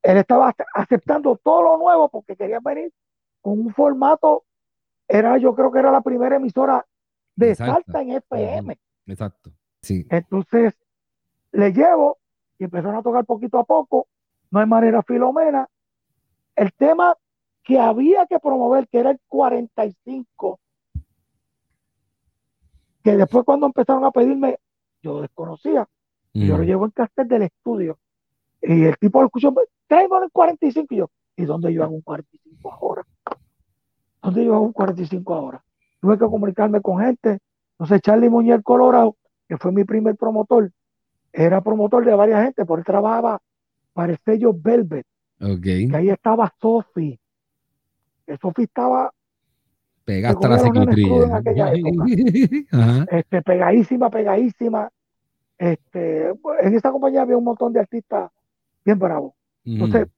él estaba aceptando todo lo nuevo porque quería venir con un formato, era yo creo que era la primera emisora de Salta en FM.
Exacto. Sí.
Entonces, le llevo y empezaron a tocar poquito a poco. No hay manera Filomena. El tema que había que promover, que era el 45, que después cuando empezaron a pedirme, yo desconocía. Yo lo mm. llevo en castel del estudio. Y el tipo lo escuchó, traigo el 45. Y yo, ¿y dónde yo hago un 45 ahora? ¿Dónde yo hago un 45 ahora? Tuve que comunicarme con gente. Entonces, Charlie Muñoz Colorado, que fue mi primer promotor, era promotor de varias gente, por él trabajaba para el sello Velvet.
Okay.
Que ahí estaba. Que Sophie estaba
Pegaste la psicotrilla.
Este, pegadísima, pegadísima. Este, en esa compañía había un montón de artistas bien bravos. Entonces,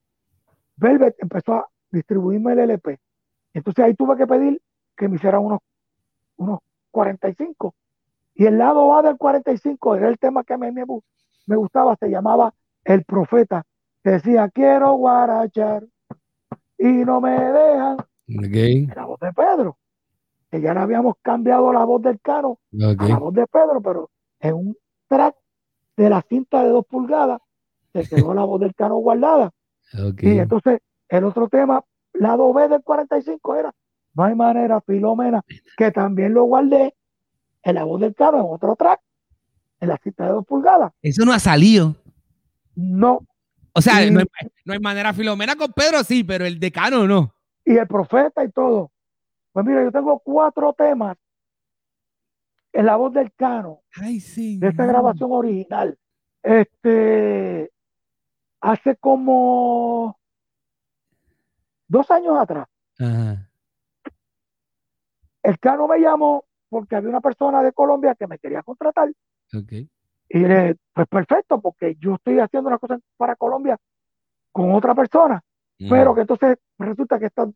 Velvet empezó a distribuirme el LP. Entonces ahí tuve que pedir que me hiciera unos, unos 45. Y el lado A del 45 era el tema que a mí me, me gustaba, se llamaba El Profeta. decía, quiero guarachar y no me dejan. La voz de Pedro. Que ya le habíamos cambiado la voz del cano a la voz de Pedro, pero en un track de la cinta de dos pulgadas se quedó la voz del cano guardada. Y entonces el otro tema, lado B del 45 era No hay manera, Filomena, que también lo guardé en la voz del cano en otro track, en la cinta de dos pulgadas.
Eso no ha salido.
No.
O sea, no, hay, manera, Filomena con Pedro sí, pero el decano no.
Y el profeta y todo. Pues mira, yo tengo cuatro temas en la voz del cano
Ay, sí,
de esta grabación original. Este, hace como dos años atrás, el Cano me llamó porque había una persona de Colombia que me quería contratar. Y le, pues perfecto, porque yo estoy haciendo una cosa para Colombia con otra persona, pero que entonces resulta que estos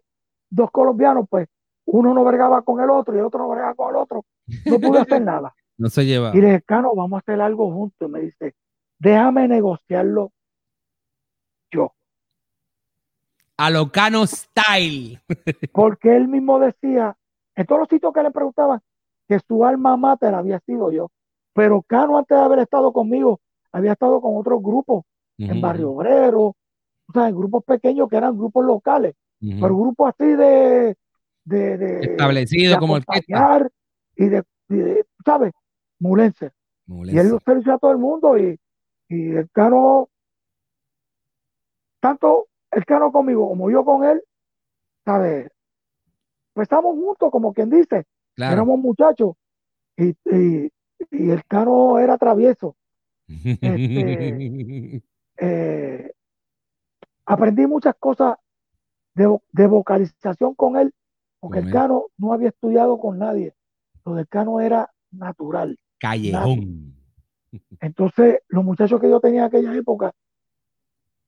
dos colombianos, pues uno no vergaba con el otro y el otro no vergaba con el otro. No pude hacer nada.
No se lleva.
Y le dije, Cano, vamos a hacer algo juntos. Y me dice, déjame negociarlo yo.
A lo Cano Style.
Porque él mismo decía, en todos los sitios que le preguntaban, que su alma mater había sido yo. Pero Cano, antes de haber estado conmigo, había estado con otros grupos, en Barrio Obrero, o sea, en grupos pequeños que eran grupos locales, pero grupos así de, de,
establecido como el
y de, y de, ¿sabes? Mulense. Y él lo servicio a todo el mundo y, y el Cano tanto el Cano conmigo como yo con él, ¿sabes? Pues estamos juntos, como quien dice. Éramos muchachos. Y, el Cano era travieso. Este, eh, aprendí muchas cosas de, vocalización con él, porque el Cano no había estudiado con nadie. Lo del Cano era natural.
Callejón.
Entonces, los muchachos que yo tenía en aquella época,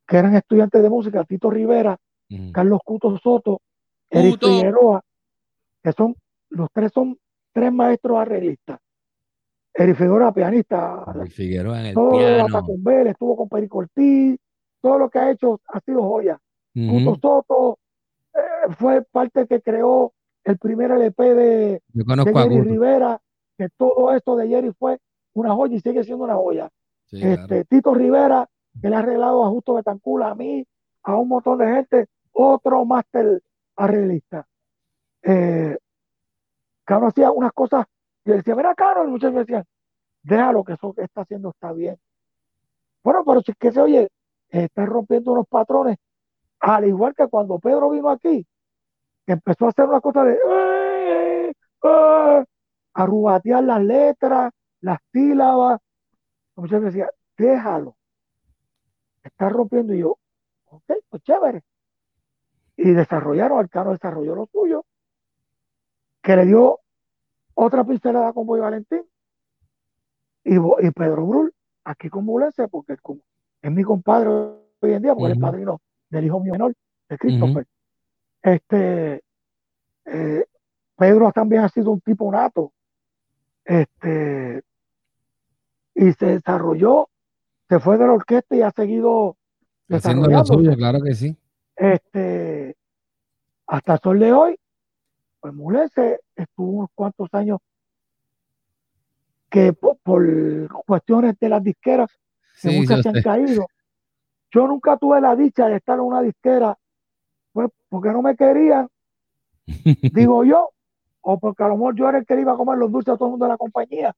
que eran estudiantes de música, Tito Rivera, Carlos Cuto Soto, Eric Figueroa, que son, los tres son tres maestros arreglistas. Eric Figueroa, pianista.
Eric Figueroa en el
todo
piano.
con Bell, estuvo con Perico Ortiz, todo lo que ha hecho ha sido joya. Cuto Soto fue parte que creó el primer LP de, Jerry Rivera, que todo esto de Jerry fue una joya y sigue siendo una joya. este, Tito Rivera que le ha arreglado a Justo Betancula, a mí, a un montón de gente, otro máster arreglista. Eh, Caro hacía unas cosas, y decía, mira, Caro, y muchos me decían, déjalo que eso que está haciendo está bien. Bueno, pero si es que se oye, está rompiendo unos patrones, al igual que cuando Pedro vino aquí, que empezó a hacer una cosa de ¡Eh, eh! a rubatear las letras, las sílabas. Muchos me decían, déjalo está rompiendo y yo, ok, pues chévere. Y desarrollaron, Alcano desarrolló lo suyo, que le dio otra pincelada con Boy Valentín y, y Pedro Brul, aquí con Bulense, porque es mi compadre hoy en día, porque es padrino del hijo mío menor, de Christopher. Este, eh, Pedro también ha sido un tipo nato. Este, y se desarrolló se fue de la orquesta y ha seguido
haciendo lo suyo, claro que sí.
Este, hasta el sol de hoy, pues Mulese estuvo unos cuantos años que por, cuestiones de las disqueras que muchas se han caído. Yo nunca tuve la dicha de estar en una disquera, pues porque no me querían, digo yo, o porque a lo mejor yo era el que iba a comer los dulces a todo el mundo de la compañía.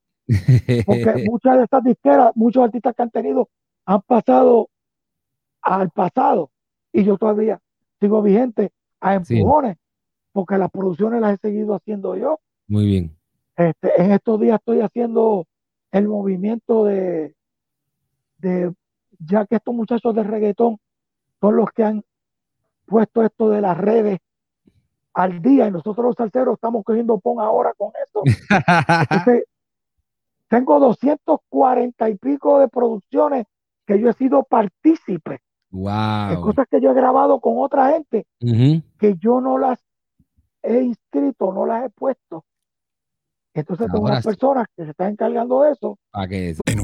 Porque muchas de estas disqueras, muchos artistas que han tenido, han pasado al pasado y yo todavía sigo vigente a empujones porque las producciones las he seguido haciendo yo.
Muy bien.
Este, en estos días estoy haciendo el movimiento de, de, ya que estos muchachos de reggaetón son los que han puesto esto de las redes al día y nosotros los salseros estamos cogiendo pon ahora con esto. tengo 240 y pico de producciones que yo he sido partícipe.
Wow.
cosas que yo he grabado con otra gente que yo no las he inscrito, no las he puesto. Entonces tengo unas personas que se están encargando de eso.
En un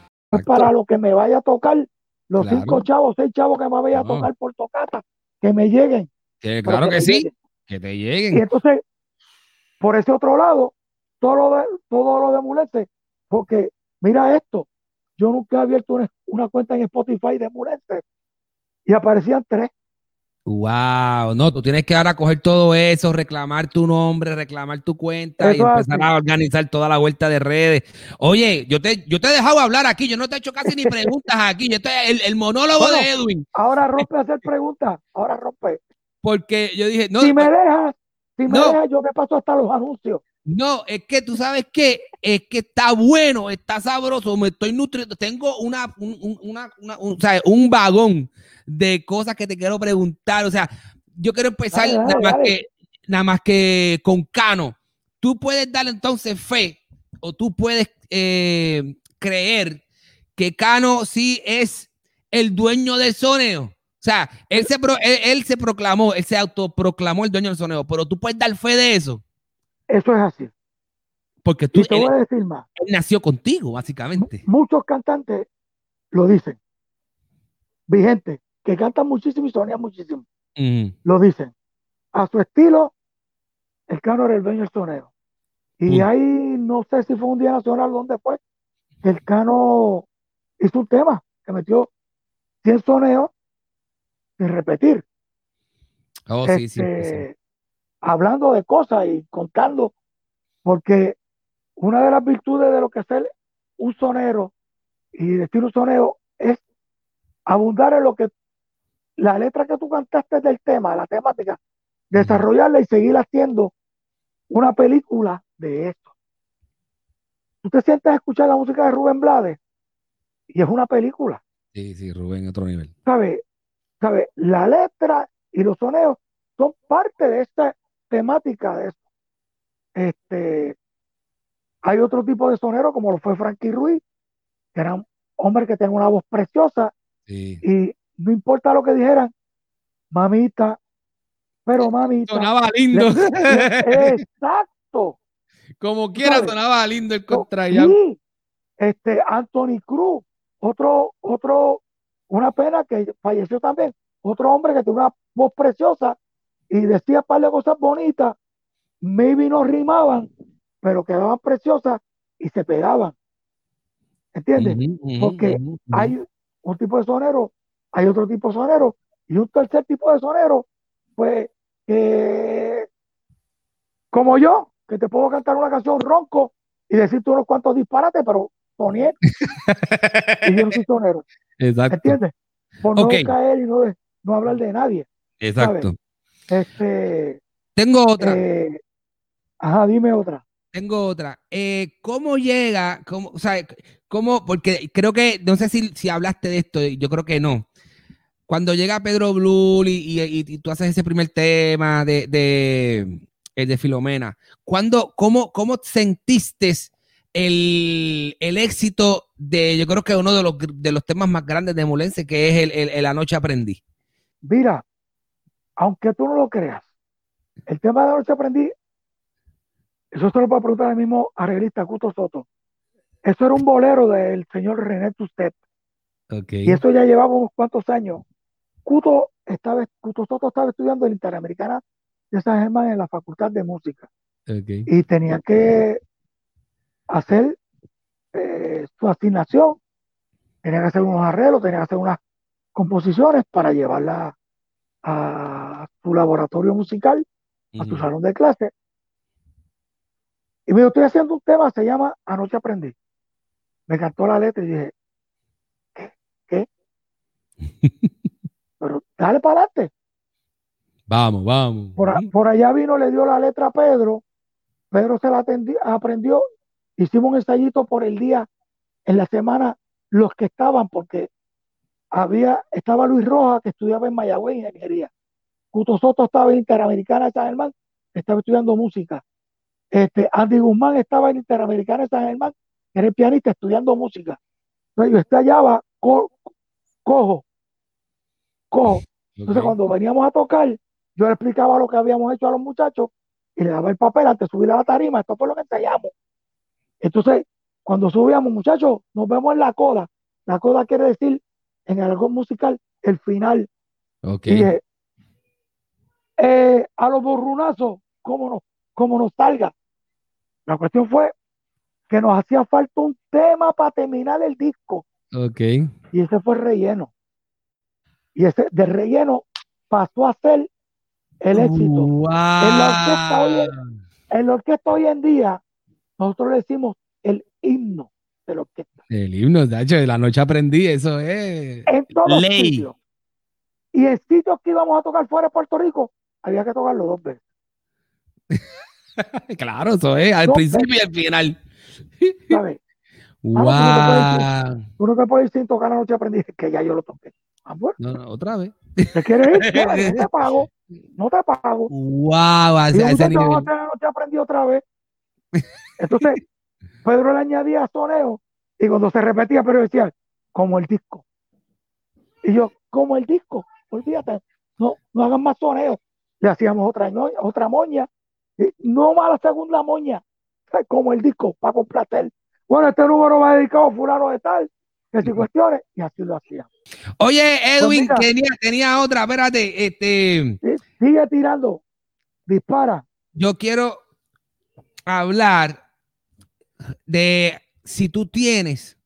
para lo que me vaya a tocar, los cinco chavos, seis chavos que me vaya a tocar por tocata, que me lleguen.
claro que, sí, que te lleguen.
Y entonces, por ese otro lado, todo lo de, todo lo de Mulete, porque mira esto, yo nunca he abierto una, cuenta en Spotify de Mulete y aparecían tres.
Wow, no, tú tienes que ahora coger todo eso, reclamar tu nombre, reclamar tu cuenta y empezar a organizar toda la vuelta de redes. Oye, yo te, yo te he dejado hablar aquí, yo no te he hecho casi ni preguntas aquí, yo estoy el, el monólogo de Edwin.
Ahora rompe a hacer preguntas, ahora rompe.
Porque yo dije, no.
Si me dejas, si me dejas, yo me paso hasta los anuncios.
No, es que tú sabes que es que está bueno, está sabroso, me estoy nutriendo, tengo una, un, una, un, un vagón de cosas que te quiero preguntar. O sea, yo quiero empezar nada, más que, nada más que con Cano. Tú puedes darle entonces fe o tú puedes eh, creer que Cano sí es el dueño del soneo. O sea, él se, él, se proclamó, él se autoproclamó el dueño del soneo, pero tú puedes dar fe de eso.
Eso es así.
Porque tú
te voy a decir más.
Él nació contigo, básicamente.
Muchos cantantes lo dicen. Vigente que cantan muchísimo y sonían muchísimo. Lo dicen. A su estilo, el Cano era el dueño del sonero. Y ahí no sé si fue un día nacional donde fue, que el Cano hizo un tema que metió 100 soneos sin repetir.
Oh, sí, sí,
este, Hablando de cosas y contando, porque una de las virtudes de lo que es un sonero y decir un sonero es abundar en lo que la letra que tú cantaste del tema, la temática, desarrollarla y seguir haciendo una película de esto. Tú te sientes a escuchar la música de Rubén Blades y es una película.
Sí, sí, Rubén, otro nivel.
¿Sabe? ¿Sabe? La letra y los soneos son parte de esta temática de esto. Este, hay otro tipo de sonero como lo fue Frankie Ruiz, que era un hombre que tenía una voz preciosa y no importa lo que dijeran, mamita, pero mamita.
Sonaba lindo.
exacto.
Como quiera sonaba lindo el contra
sí. Este, Anthony Cruz, otro, otro, una pena que falleció también, otro hombre que tenía una voz preciosa y decía un par de cosas bonitas, maybe no rimaban, pero quedaban preciosas y se pegaban. ¿Entiendes? Porque hay un tipo de sonero hay otro tipo de sonero y un tercer tipo de sonero, pues, que como yo, que te puedo cantar una canción ronco y decirte unos cuantos disparates, pero soné. y yo no soy sonero.
Exacto.
¿Entiendes? por no caer y no, no hablar de nadie.
Exacto.
Este,
Tengo otra.
Eh, ajá, dime otra.
Tengo otra. Eh, ¿Cómo llega? Cómo, o sea, ¿cómo? Porque creo que, no sé si, si hablaste de esto, yo creo que no. Cuando llega Pedro Blue y, y, tú haces ese primer tema de, de, el de Filomena, ¿cuándo, cómo, ¿cómo sentiste el, el, éxito de, yo creo que uno de los, de los temas más grandes de Molense, que es el, el, La Noche Aprendí?
Mira, aunque tú no lo creas, el tema de Noche Aprendí eso se lo a preguntar al mismo arreglista Cuto Soto. Eso era un bolero del señor René Tustet. Okay. Y eso ya llevaba unos cuantos años. Cuto, estaba, Cuto Soto estaba estudiando en Interamericana de San Germán en la Facultad de Música. Okay. Y tenía que hacer eh, su asignación. Tenía que hacer unos arreglos, tenía que hacer unas composiciones para llevarla a su laboratorio musical, a su salón de clase. Y me dijo, estoy haciendo un tema, se llama Anoche Aprendí. Me cantó la letra y dije, ¿qué? ¿Qué? Pero dale para adelante.
Vamos, vamos.
Por, allá vino, le dio la letra a Pedro. Pedro se la aprendió. Hicimos un ensayito por el día, en la semana, los que estaban, porque había, estaba Luis Rojas, que estudiaba en Mayagüez, ingeniería. Cuto Soto estaba en Interamericana de San Germán, estaba estudiando música. Este, Andy Guzmán estaba en Interamericana de San Germán, era el pianista estudiando música. Entonces yo estallaba cojo, cojo. Entonces cuando veníamos a tocar, yo le explicaba lo que habíamos hecho a los muchachos y le daba el papel antes de subir a la tarima, esto fue lo que ensayamos. Entonces, cuando subíamos, muchachos, nos vemos en la coda. La coda quiere decir, en el algo musical, el final.
Okay.
Eh, a los borrunazos, ¿cómo nos, cómo nos salga? La cuestión fue que nos hacía falta un tema para terminar el disco.
Ok.
Y ese fue el relleno. Y ese de relleno pasó a ser el éxito. En, la orquesta hoy, en día, nosotros le decimos el himno de la orquesta.
El himno, de hecho, de la noche aprendí, eso es.
En todos ley. Y en sitios que íbamos a tocar fuera de Puerto Rico, había que tocarlo dos veces.
claro, eso es, al principio y al final.
¿Sabes?
Wow.
Ah, tú no te puedes ir sin tocar la noche aprendí que ya yo lo toqué. Ah,
no, no, otra vez.
¿Te quieres ir? te pago. No te pago.
Wow, a ese, ese
nivel. No te aprendí otra vez. Entonces, Pedro le añadía soneo y cuando se repetía, pero decía, como el disco. Y yo, como el disco, olvídate, no, no hagan más soneo. Le hacíamos otra, otra moña no más la segunda moña, como el disco, para complacer. Bueno, este número va dedicado a fulano de tal, que si cuestiones, y así lo hacía.
Oye, pues Edwin, tenía, tenía, otra, espérate, este.
Sigue tirando, dispara.
Yo quiero hablar de si tú tienes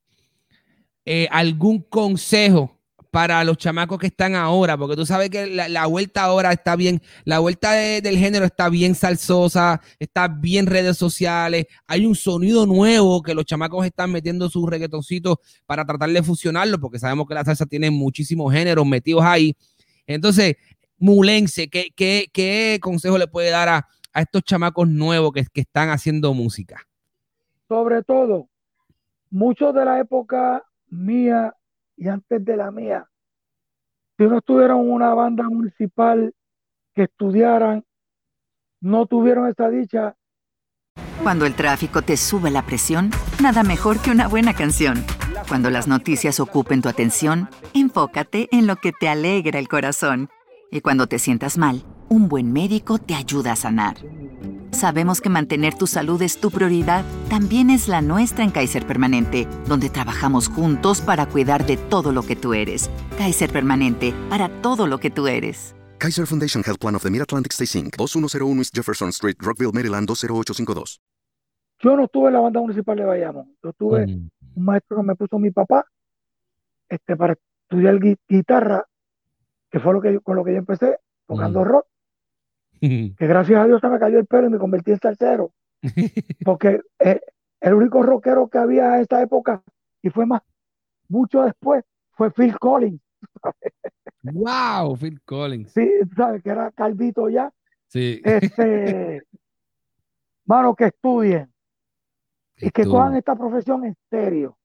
eh, algún consejo para los chamacos que están ahora, porque tú sabes que la, vuelta ahora está bien, la vuelta del género está bien salsosa, está bien redes sociales, hay un sonido nuevo que los chamacos están metiendo sus reggaetoncitos para tratar de fusionarlo, porque sabemos que la salsa tiene muchísimos géneros metidos ahí. Entonces, Mulense, ¿qué, qué, consejo le puede dar a, estos chamacos nuevos que, que están haciendo música?
Sobre todo, muchos de la época mía y antes de la mía, si no estuvieron una banda municipal que estudiaran, no tuvieron esa dicha.
Cuando el tráfico te sube la presión, nada mejor que una buena canción. Cuando las noticias ocupen tu atención, enfócate en lo que te alegra el corazón. Y cuando te sientas mal, un buen médico te ayuda a sanar. Sabemos que mantener tu salud es tu prioridad, también es la nuestra en Kaiser Permanente, donde trabajamos juntos para cuidar de todo lo que tú eres. Kaiser Permanente, para todo lo que tú eres.
Kaiser Foundation Health Plan of the Mid-Atlantic Stay Inc., 2101 East Jefferson Street, Rockville, Maryland, 20852.
Yo no estuve en la banda municipal de Bayamón. Yo tuve mm. un maestro que me puso mi papá este, para estudiar guitarra, que fue lo que con lo que yo empecé, tocando mm. rock que gracias a Dios se me cayó el pelo y me convertí en salsero. Porque eh, el único rockero que había en esta época, y fue más, mucho después, fue Phil Collins.
Wow, Phil Collins.
Sí, sabes que era calvito ya.
Sí.
Este, mano, que estudien y que cojan esta profesión en serio.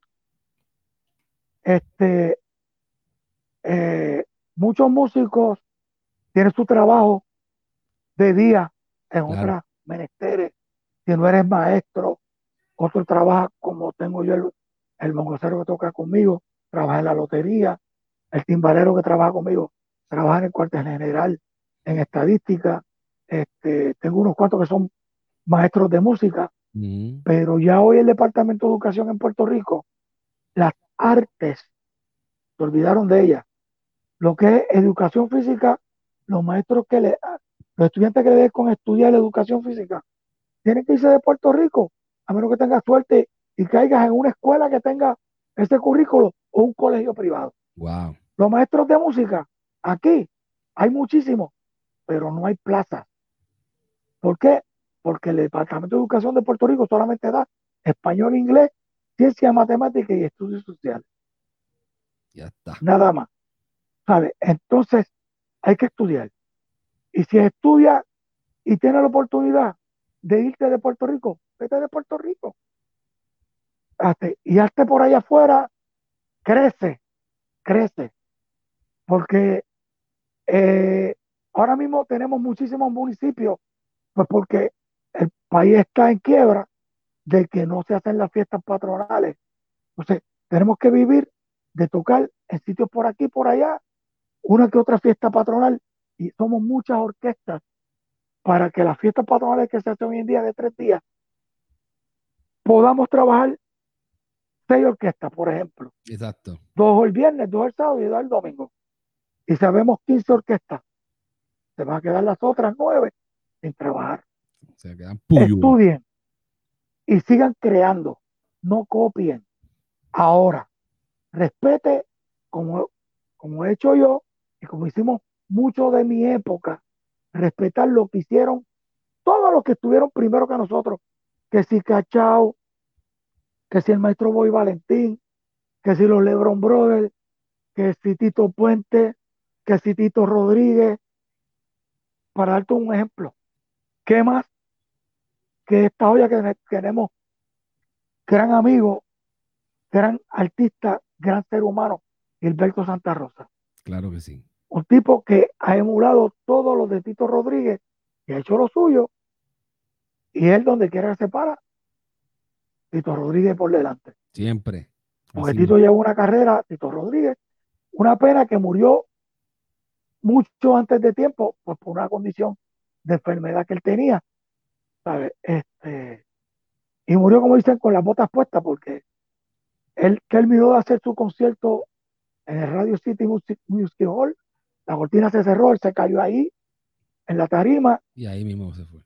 Este, eh, muchos músicos tienen su trabajo de día en otras menesteres. Si no eres maestro, otro trabaja como tengo yo el, el mongocero que toca conmigo, trabaja en la lotería, el timbalero que trabaja conmigo, trabaja en el cuartel general, en estadística, este, tengo unos cuantos que son maestros de música, mm. pero ya hoy el Departamento de Educación en Puerto Rico, las artes, se olvidaron de ellas. Lo que es educación física, los maestros que le, los estudiantes que con estudiar la educación física, tienen que irse de Puerto Rico, a menos que tengas suerte y caigas en una escuela que tenga ese currículo o un colegio privado.
Wow.
Los maestros de música, aquí hay muchísimos, pero no hay plazas. ¿Por qué? Porque el Departamento de Educación de Puerto Rico solamente da español, inglés, ciencia, matemática y estudios sociales.
Ya está.
Nada más. ¿Sabe? Entonces, hay que estudiar. Y si estudia y tiene la oportunidad de irte de Puerto Rico, vete de Puerto Rico. y hazte por allá afuera, crece, crece. Porque eh, ahora mismo tenemos muchísimos municipios pues porque el país está en quiebra de que no se hacen las fiestas patronales. Entonces, tenemos que vivir de tocar en sitios por aquí, por allá, una que otra fiesta patronal, y somos muchas orquestas para que las fiestas patronales que se hacen hoy en día de tres días, podamos trabajar seis orquestas, por ejemplo.
Exacto.
Dos el viernes, dos el sábado y dos el domingo. Y sabemos 15 orquestas. Se van a quedar las otras nueve en trabajar. Estudien y sigan creando. No copien. Ahora, respete como, como he hecho yo y como hicimos mucho de mi época, respetar lo que hicieron todos los que estuvieron primero que nosotros. Que si Cachao, que si el maestro Boy Valentín, que si los Lebron Brothers, que si Tito Puente, que si Tito Rodríguez, para darte un ejemplo. ¿Qué más que esta olla que tenemos? Gran amigo, gran artista, gran ser humano, Gilberto Santa Rosa.
Claro que sí.
Un tipo que ha emulado todos los de Tito Rodríguez y ha hecho lo suyo. Y él donde quiera se para, Tito Rodríguez por delante.
Siempre.
Porque Tito lleva una carrera, Tito Rodríguez, una pena que murió mucho antes de tiempo, pues por una condición de enfermedad que él tenía, ¿sabes? Este, y murió, como dicen, con las botas puestas, porque él, que él miró de hacer su concierto en el Radio City Music, Hall, la cortina se cerró, él se cayó ahí, en la tarima.
Y ahí mismo se fue.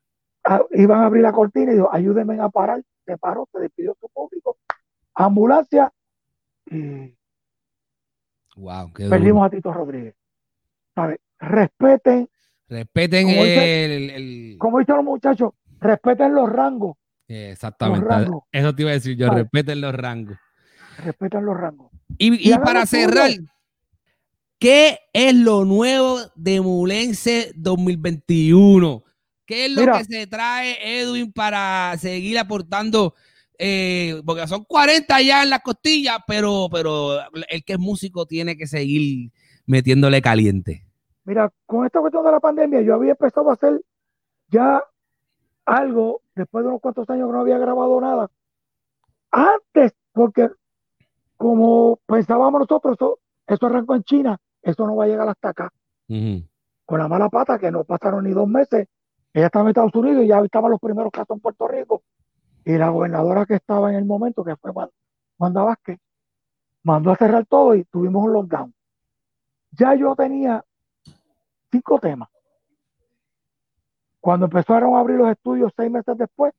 Ah, iban a abrir la cortina y dijo, ayúdenme a parar. Se paró, se despidió su público. Ambulancia y
wow,
perdimos a Tito Rodríguez. ¿Sabe? Respeten
Respeten el,
Como dicen los muchachos, respeten los rangos.
Exactamente. Eso te iba a decir yo, respeten los rangos.
Respeten los rangos.
Y, para cerrar, ¿qué es lo nuevo de Mulense 2021? ¿Qué es lo que se trae Edwin para seguir aportando? Eh, porque son 40 ya en las costillas, pero, pero el que es músico tiene que seguir metiéndole caliente.
Mira, con esta cuestión de la pandemia, yo había empezado a hacer ya algo después de unos cuantos años que no había grabado nada. Antes, porque como pensábamos nosotros, eso, arrancó en China, eso no va a llegar hasta acá. Con la mala pata que no pasaron ni dos meses, ella estaba en Estados Unidos y ya estaban los primeros casos en Puerto Rico. Y la gobernadora que estaba en el momento, que fue Wanda Vázquez, mandó a cerrar todo y tuvimos un lockdown. Ya yo tenía cinco temas. Cuando empezaron a abrir los estudios seis meses después,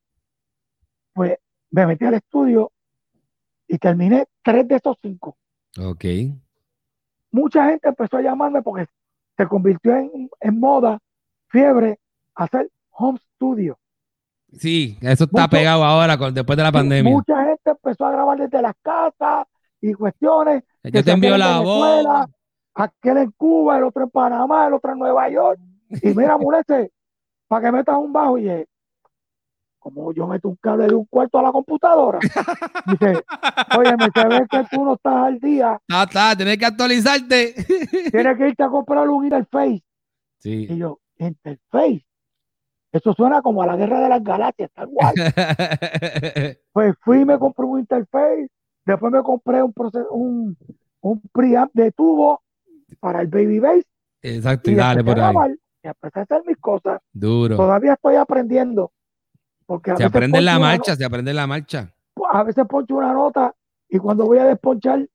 pues me metí al estudio y terminé tres de esos cinco.
Ok.
Mucha gente empezó a llamarme porque se convirtió en, en moda, fiebre, hacer home studio.
Sí, eso está pegado ahora con, después de la pandemia.
Mucha gente empezó a grabar desde las casas y cuestiones.
Yo te envío la voz.
aquel en Cuba, el otro en Panamá, el otro en Nueva York. Y mira, mulete, para que metas un bajo y es, como yo meto un cable de un cuarto a la computadora. Dice, oye, me ve que tú no estás al día.
No, está, tienes que actualizarte.
Tienes que irte a comprar un interface.
Sí.
Y yo, interface. Eso suena como a la guerra de las galaxias, tal cual. pues fui y me compré un interface. Después me compré un, un, un preamp de tubo para el baby bass.
Exacto, y, dale por ahí.
y empecé a hacer mis cosas.
Duro.
Todavía estoy aprendiendo. Porque
se aprende en la marcha, se aprende en la marcha.
A veces poncho una nota y cuando voy a desponchar,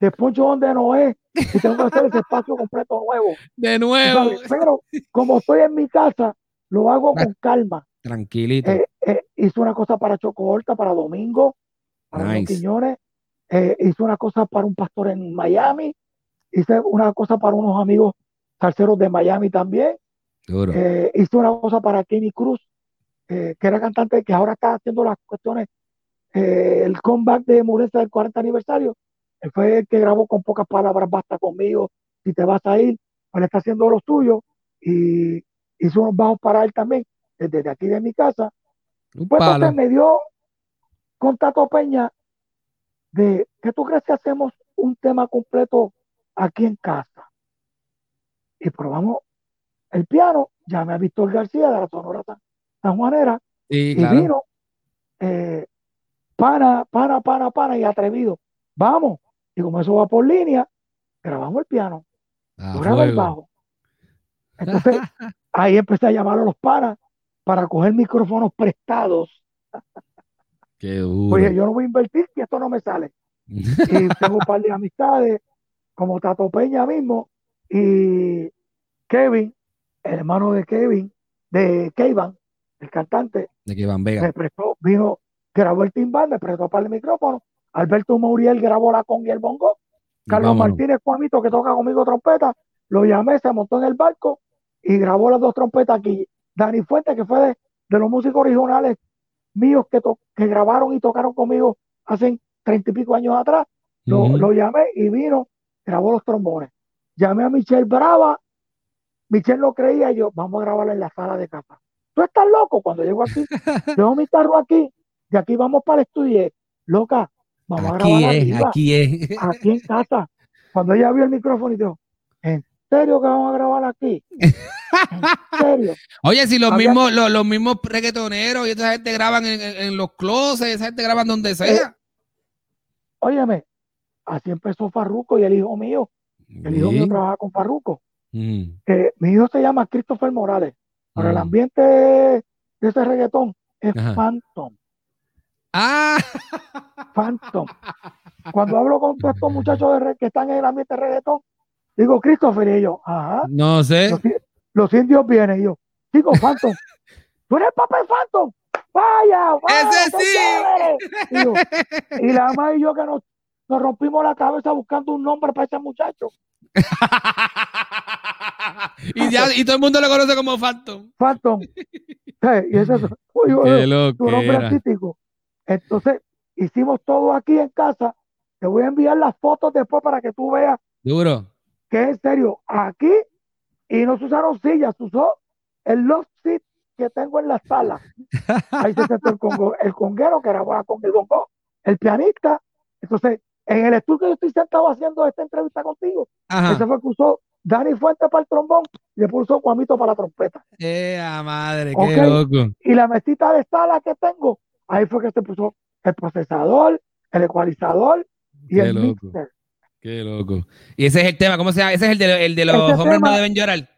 desponcho donde no es y tengo que hacer ese espacio completo nuevo.
De nuevo.
Pero como estoy en mi casa, lo hago con calma.
Tranquilito.
Eh, eh, hice una cosa para Choco Horta, para Domingo, para los Quiñones. Eh, hice una cosa para un pastor en Miami. Hice una cosa para unos amigos salseros de Miami también. hice una cosa para Kenny Cruz, que era cantante que ahora está haciendo las cuestiones, el comeback de Murenza del 40 aniversario. Él fue el que grabó con pocas palabras, basta conmigo, si te vas a ir, pues está haciendo lo suyo y hizo unos bajos para él también, desde aquí de mi casa. Pues entonces me dio con Tato Peña de que tú crees que hacemos un tema completo aquí en casa. Y probamos el piano, llamé a Víctor García de la Sonora San, Juanera y vino eh, pana, pana, pana, pana y atrevido. Vamos. Y como eso va por línea, grabamos el piano. Ah, el bajo. Entonces, ahí empecé a llamar a los panas para coger micrófonos prestados.
Qué duro.
Oye, yo no voy a invertir si esto no me sale. y tengo un par de amistades, como Tato Peña mismo, y Kevin, el hermano de Kevin, de Kevin, el cantante.
De Kevin Vega.
Me prestó, vino, grabó el timbal, me prestó para el micrófono. Alberto Mauriel grabó la con y el bongo. Carlos Martínez Juanito, que toca conmigo trompeta, lo llamé, se montó en el barco y grabó las dos trompetas aquí. Dani Fuentes, que fue de, los músicos originales míos que, que grabaron y tocaron conmigo hace treinta y pico años atrás, lo, llamé y vino, grabó los trombones. Llamé a Michelle Brava, Michelle no creía, yo, vamos a grabarla en la sala de casa. Tú estás loco cuando llego aquí, dejo mi carro aquí, de aquí vamos para el estudio. Loca, vamos
aquí
a grabar
es, aquí es.
Aquí en casa. Cuando ella vio el micrófono y dijo, ¿en serio que vamos a grabar aquí? ¿En serio?
Oye, si los mismos, los, mismos reggaetoneros y esa gente graban en, los closets, esa gente graban donde sea. Eh,
óyeme, así empezó Farruco y el hijo mío. El hijo mío trabaja con Farruco. Mm. mi hijo se llama Christopher Morales. Para el ambiente de ese reggaetón es Phantom.
Ah.
Phantom. Cuando hablo con todos estos muchachos de que están en el ambiente de reggaetón, digo Christopher y yo, ajá.
No sé.
Los, indios vienen y yo, digo Phantom. ¿Tú eres el papel Phantom? Vaya, vaya.
Ese
sí. Y, la mamá y yo que nos, nos rompimos la cabeza buscando un nombre para ese muchacho.
Y, ya, y todo el mundo lo conoce como Phantom.
Phantom. y ese es tu nombre artístico. Entonces, hicimos todo aquí en casa. Te voy a enviar las fotos después para que tú veas.
Duro.
Que en serio, aquí, y no se usaron sillas, se usó el love seat que tengo en la sala. Ahí se sentó el, el conguero que era con el bongo, el pianista. Entonces, en el estudio que yo estoy sentado haciendo esta entrevista contigo, ese fue que usó Dani Fuente para el trombón y le puso Juanito para la trompeta.
¡Eh, madre! ¡Qué loco!
Y la mesita de sala que tengo Ahí fue que se puso el procesador, el ecualizador y el mixer.
Qué loco. Y ese es el tema, ¿cómo se llama? Ese es el de, el de los hombres no deben llorar.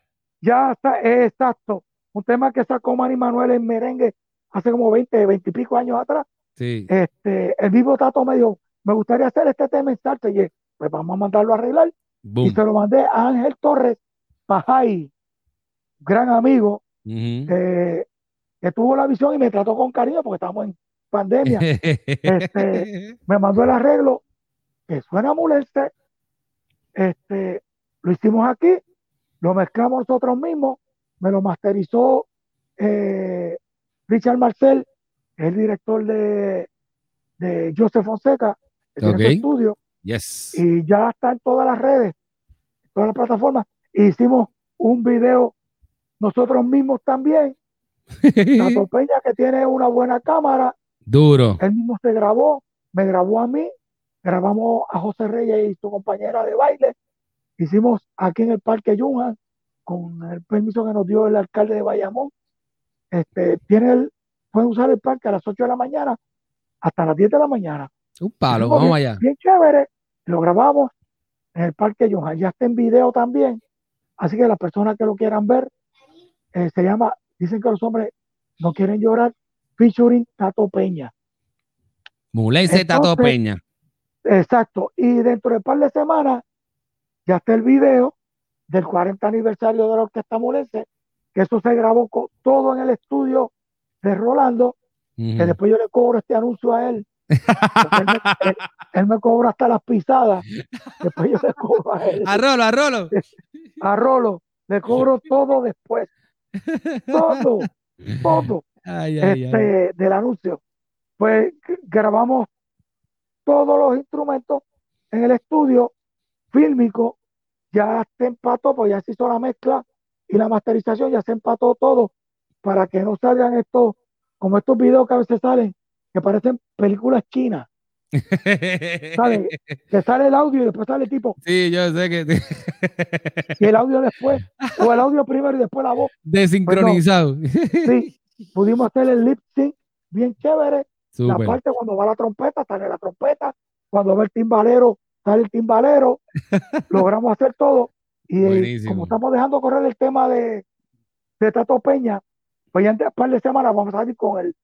Ya está, exacto. Un tema que sacó Manny Manuel en merengue hace como 20, 20 y pico años atrás.
Sí.
Este, el vivo Tato me dijo, me gustaría hacer este tema en. Y pues vamos a mandarlo a arreglar. Y se lo mandé a Ángel Torres Pajay, gran amigo, que tuvo la visión y me trató con cariño porque estamos en pandemia. este, me mandó el arreglo que suena muleste. Este, lo hicimos aquí, lo mezclamos nosotros mismos, me lo masterizó eh, Richard Marcel, el director de, de Joseph Fonseca, el estudio.
Yes.
Y ya está en todas las redes. todas las plataformas. hicimos un video nosotros mismos también. Tato Peña, que tiene una buena cámara.
Duro.
Él mismo se grabó, me grabó a mí, grabamos a José Reyes y su compañera de baile. Hicimos aquí en el Parque Yunja, con el permiso que nos dio el alcalde de Bayamón. Este, tiene el, pueden usar el parque a las 8 de la mañana hasta las 10 de la mañana.
Un palo, vamos allá.
Bien chévere, lo grabamos en el Parque Johan. Ya está en video también. Así que las personas que lo quieran ver, eh, se llama, dicen que los hombres no quieren llorar, featuring Tato Peña.
Mulense Tato Peña.
Exacto. Y dentro de un par de semanas, ya está el video del 40 aniversario de la Orquesta Mulense, que eso se grabó todo en el estudio de Rolando, que después yo le cobro este anuncio a él. Él me, cobra hasta las pisadas. Después yo le cobro a él.
A Rolo, a Rolo.
A Rolo. Le cobro todo después. Todo. Todo. este, Del anuncio. Pues grabamos todos los instrumentos en el estudio fílmico. Ya se empató, pues ya se hizo la mezcla y la masterización, ya se empató todo para que no salgan estos, como estos videos que a veces salen, que parecen películas chinas. ¿Sale? Que sale el audio y después sale el tipo.
Sí, yo sé que.
y el audio después, o el audio primero y después la voz.
Desincronizado.
Pues sí, pudimos hacer el lip sync bien chévere. La parte cuando va la trompeta, sale la trompeta. Cuando va el timbalero, sale el timbalero. Logramos hacer todo. Y como estamos dejando correr el tema de, de Tato Peña, pues ya en un par de semanas vamos a salir con el,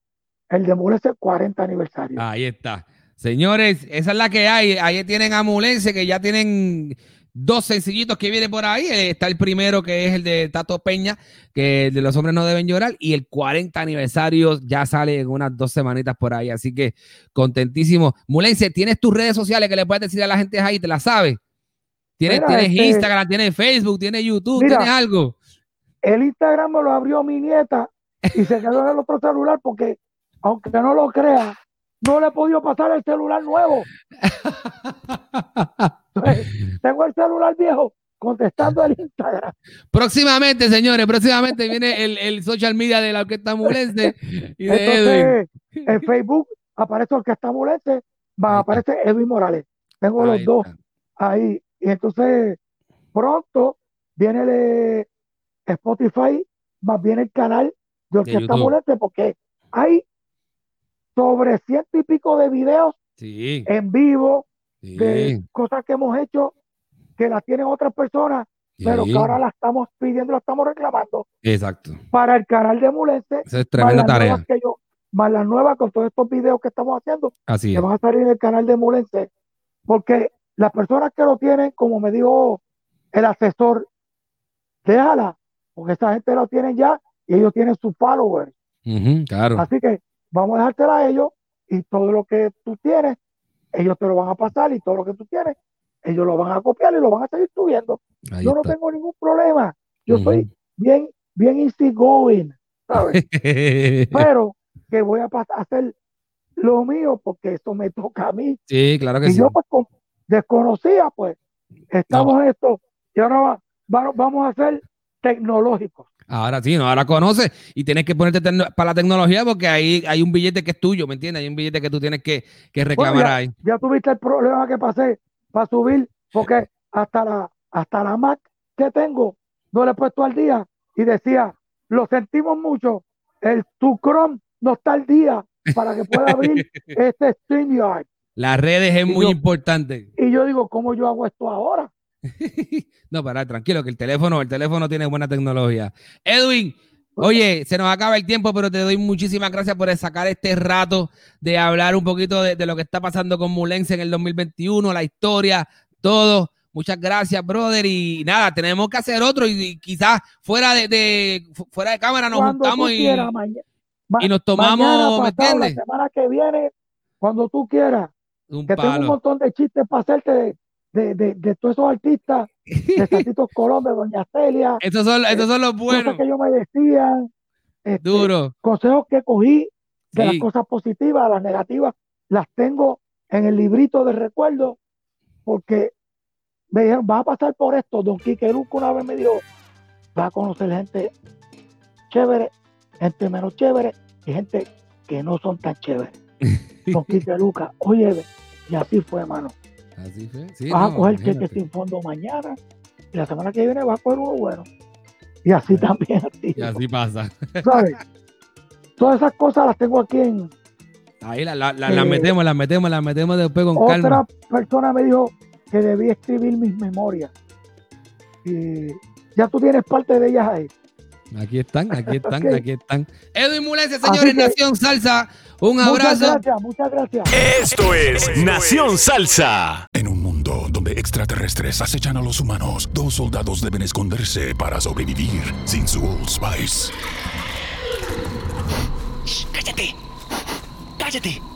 el de Mulense 40 aniversario.
Ahí está. Señores, esa es la que hay. Ahí tienen a Mulense, que ya tienen dos sencillitos que vienen por ahí. Eh, está el primero, que es el de Tato Peña, que el de los hombres no deben llorar. Y el 40 aniversario ya sale en unas dos semanitas por ahí. Así que contentísimo. Mulense, ¿tienes tus redes sociales que le puedes decir a la gente ahí? ¿Te la sabes? ¿Tienes, ¿tienes este Instagram, tienes Facebook, tienes YouTube, tienes algo?
El Instagram me lo abrió mi nieta y se quedó en el otro celular porque, aunque no lo crea, no le he podido pasar el celular nuevo. tengo el celular viejo contestando el Instagram.
Próximamente, señores, próximamente viene el, social media de la Orquesta Mulense y
de En Facebook aparece Orquesta Mulense, va, aparece Edwin Morales. Tengo los dos ahí. Y entonces, pronto viene el Spotify, más bien el canal de Orquesta Mulense, porque hay sobre ciento y pico de videos en vivo de cosas que hemos hecho que las tienen otras personas, pero que ahora las estamos pidiendo, las estamos reclamando.
Exacto.
Para el canal de Mulense.
Esa es tremenda tarea.
Que yo, más las nuevas con todos estos videos que estamos haciendo,
Así
que van a salir en el canal de Mulense. Porque las personas que lo tienen, como me dijo el asesor, déjala, porque esa gente lo tiene ya y ellos tienen sus followers.
claro.
Así que vamos a dejártela a ellos y todo lo que tú tienes, ellos te lo van a pasar y todo lo que tú tienes, ellos lo van a copiar y lo van a seguir subiendo. Yo no tengo ningún problema. Yo soy bien, bien easy going, ¿sabes? Pero que voy a hacer lo mío porque esto me toca a mí.
Sí, claro que
y
sí.
yo pues desconocía, pues, estamos en esto y ahora vamos a ser tecnológicos.
Ahora sí, no, ahora conoces y tienes que ponerte para la tecnología porque ahí hay un billete que es tuyo, ¿me entiendes? Hay un billete que tú tienes que, reclamar ahí.
Ya tuviste el problema que pasé para subir, porque hasta la, hasta la Mac que tengo no le he puesto al día y decía, lo sentimos mucho, el tu Chrome no está al día para que pueda abrir este StreamYard.
Las redes es muy importante.
Y yo digo, ¿cómo yo hago esto ahora?
no, para, tranquilo, que el teléfono, el teléfono tiene buena tecnología. Edwin, oye, se nos acaba el tiempo, pero te doy muchísimas gracias por sacar este rato de hablar un poquito de, lo que está pasando con Mulense en el 2021, la historia, todo. Muchas gracias, brother. Y nada, tenemos que hacer otro y, quizás fuera de, fuera de cámara nos juntamos y, y, nos tomamos, ¿me entiendes?
La semana que viene, cuando tú quieras. que tengo un montón de chistes para hacerte de, de, de todos esos artistas, de Santitos Colón, de Doña Celia.
Estos son, estos son los buenos.
Cosas que yo me decía.
Este, Duro.
Consejos que cogí de las cosas positivas, las negativas, las tengo en el librito de recuerdo, porque me dijeron, vas a pasar por esto. Don Quique Luca una vez me dijo, vas a conocer gente chévere, gente menos chévere y gente que no son tan chéveres. Don Quique Luca, oye, y así fue, hermano. Así fue. vas a coger cheque sin fondo mañana y la semana que viene vas a coger uno bueno. Y así también. Así,
y así pasa.
¿Sabes? Todas esas cosas las tengo aquí en,
Ahí las la, la, eh, metemos, las metemos, las metemos después con calma.
Otra persona me dijo que debí escribir mis memorias. Y ya tú tienes parte de ellas ahí.
Aquí están, aquí están, aquí están. Edwin Mulense, señores, Nación Salsa. Un abrazo.
Muchas gracias, muchas gracias.
Esto es Nación Salsa.
En un mundo donde extraterrestres acechan a los humanos, dos soldados deben esconderse para sobrevivir sin su Old Spice.
¡Cállate! ¡Cállate!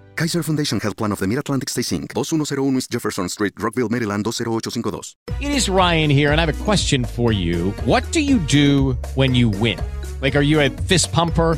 Kaiser Foundation Health Plan of the Mid-Atlantic Stay Inc., 2101 East Jefferson Street, Rockville, Maryland, 20852.
It is Ryan here, and I have a question for you. What do you do when you win? Like, are you a fist pumper?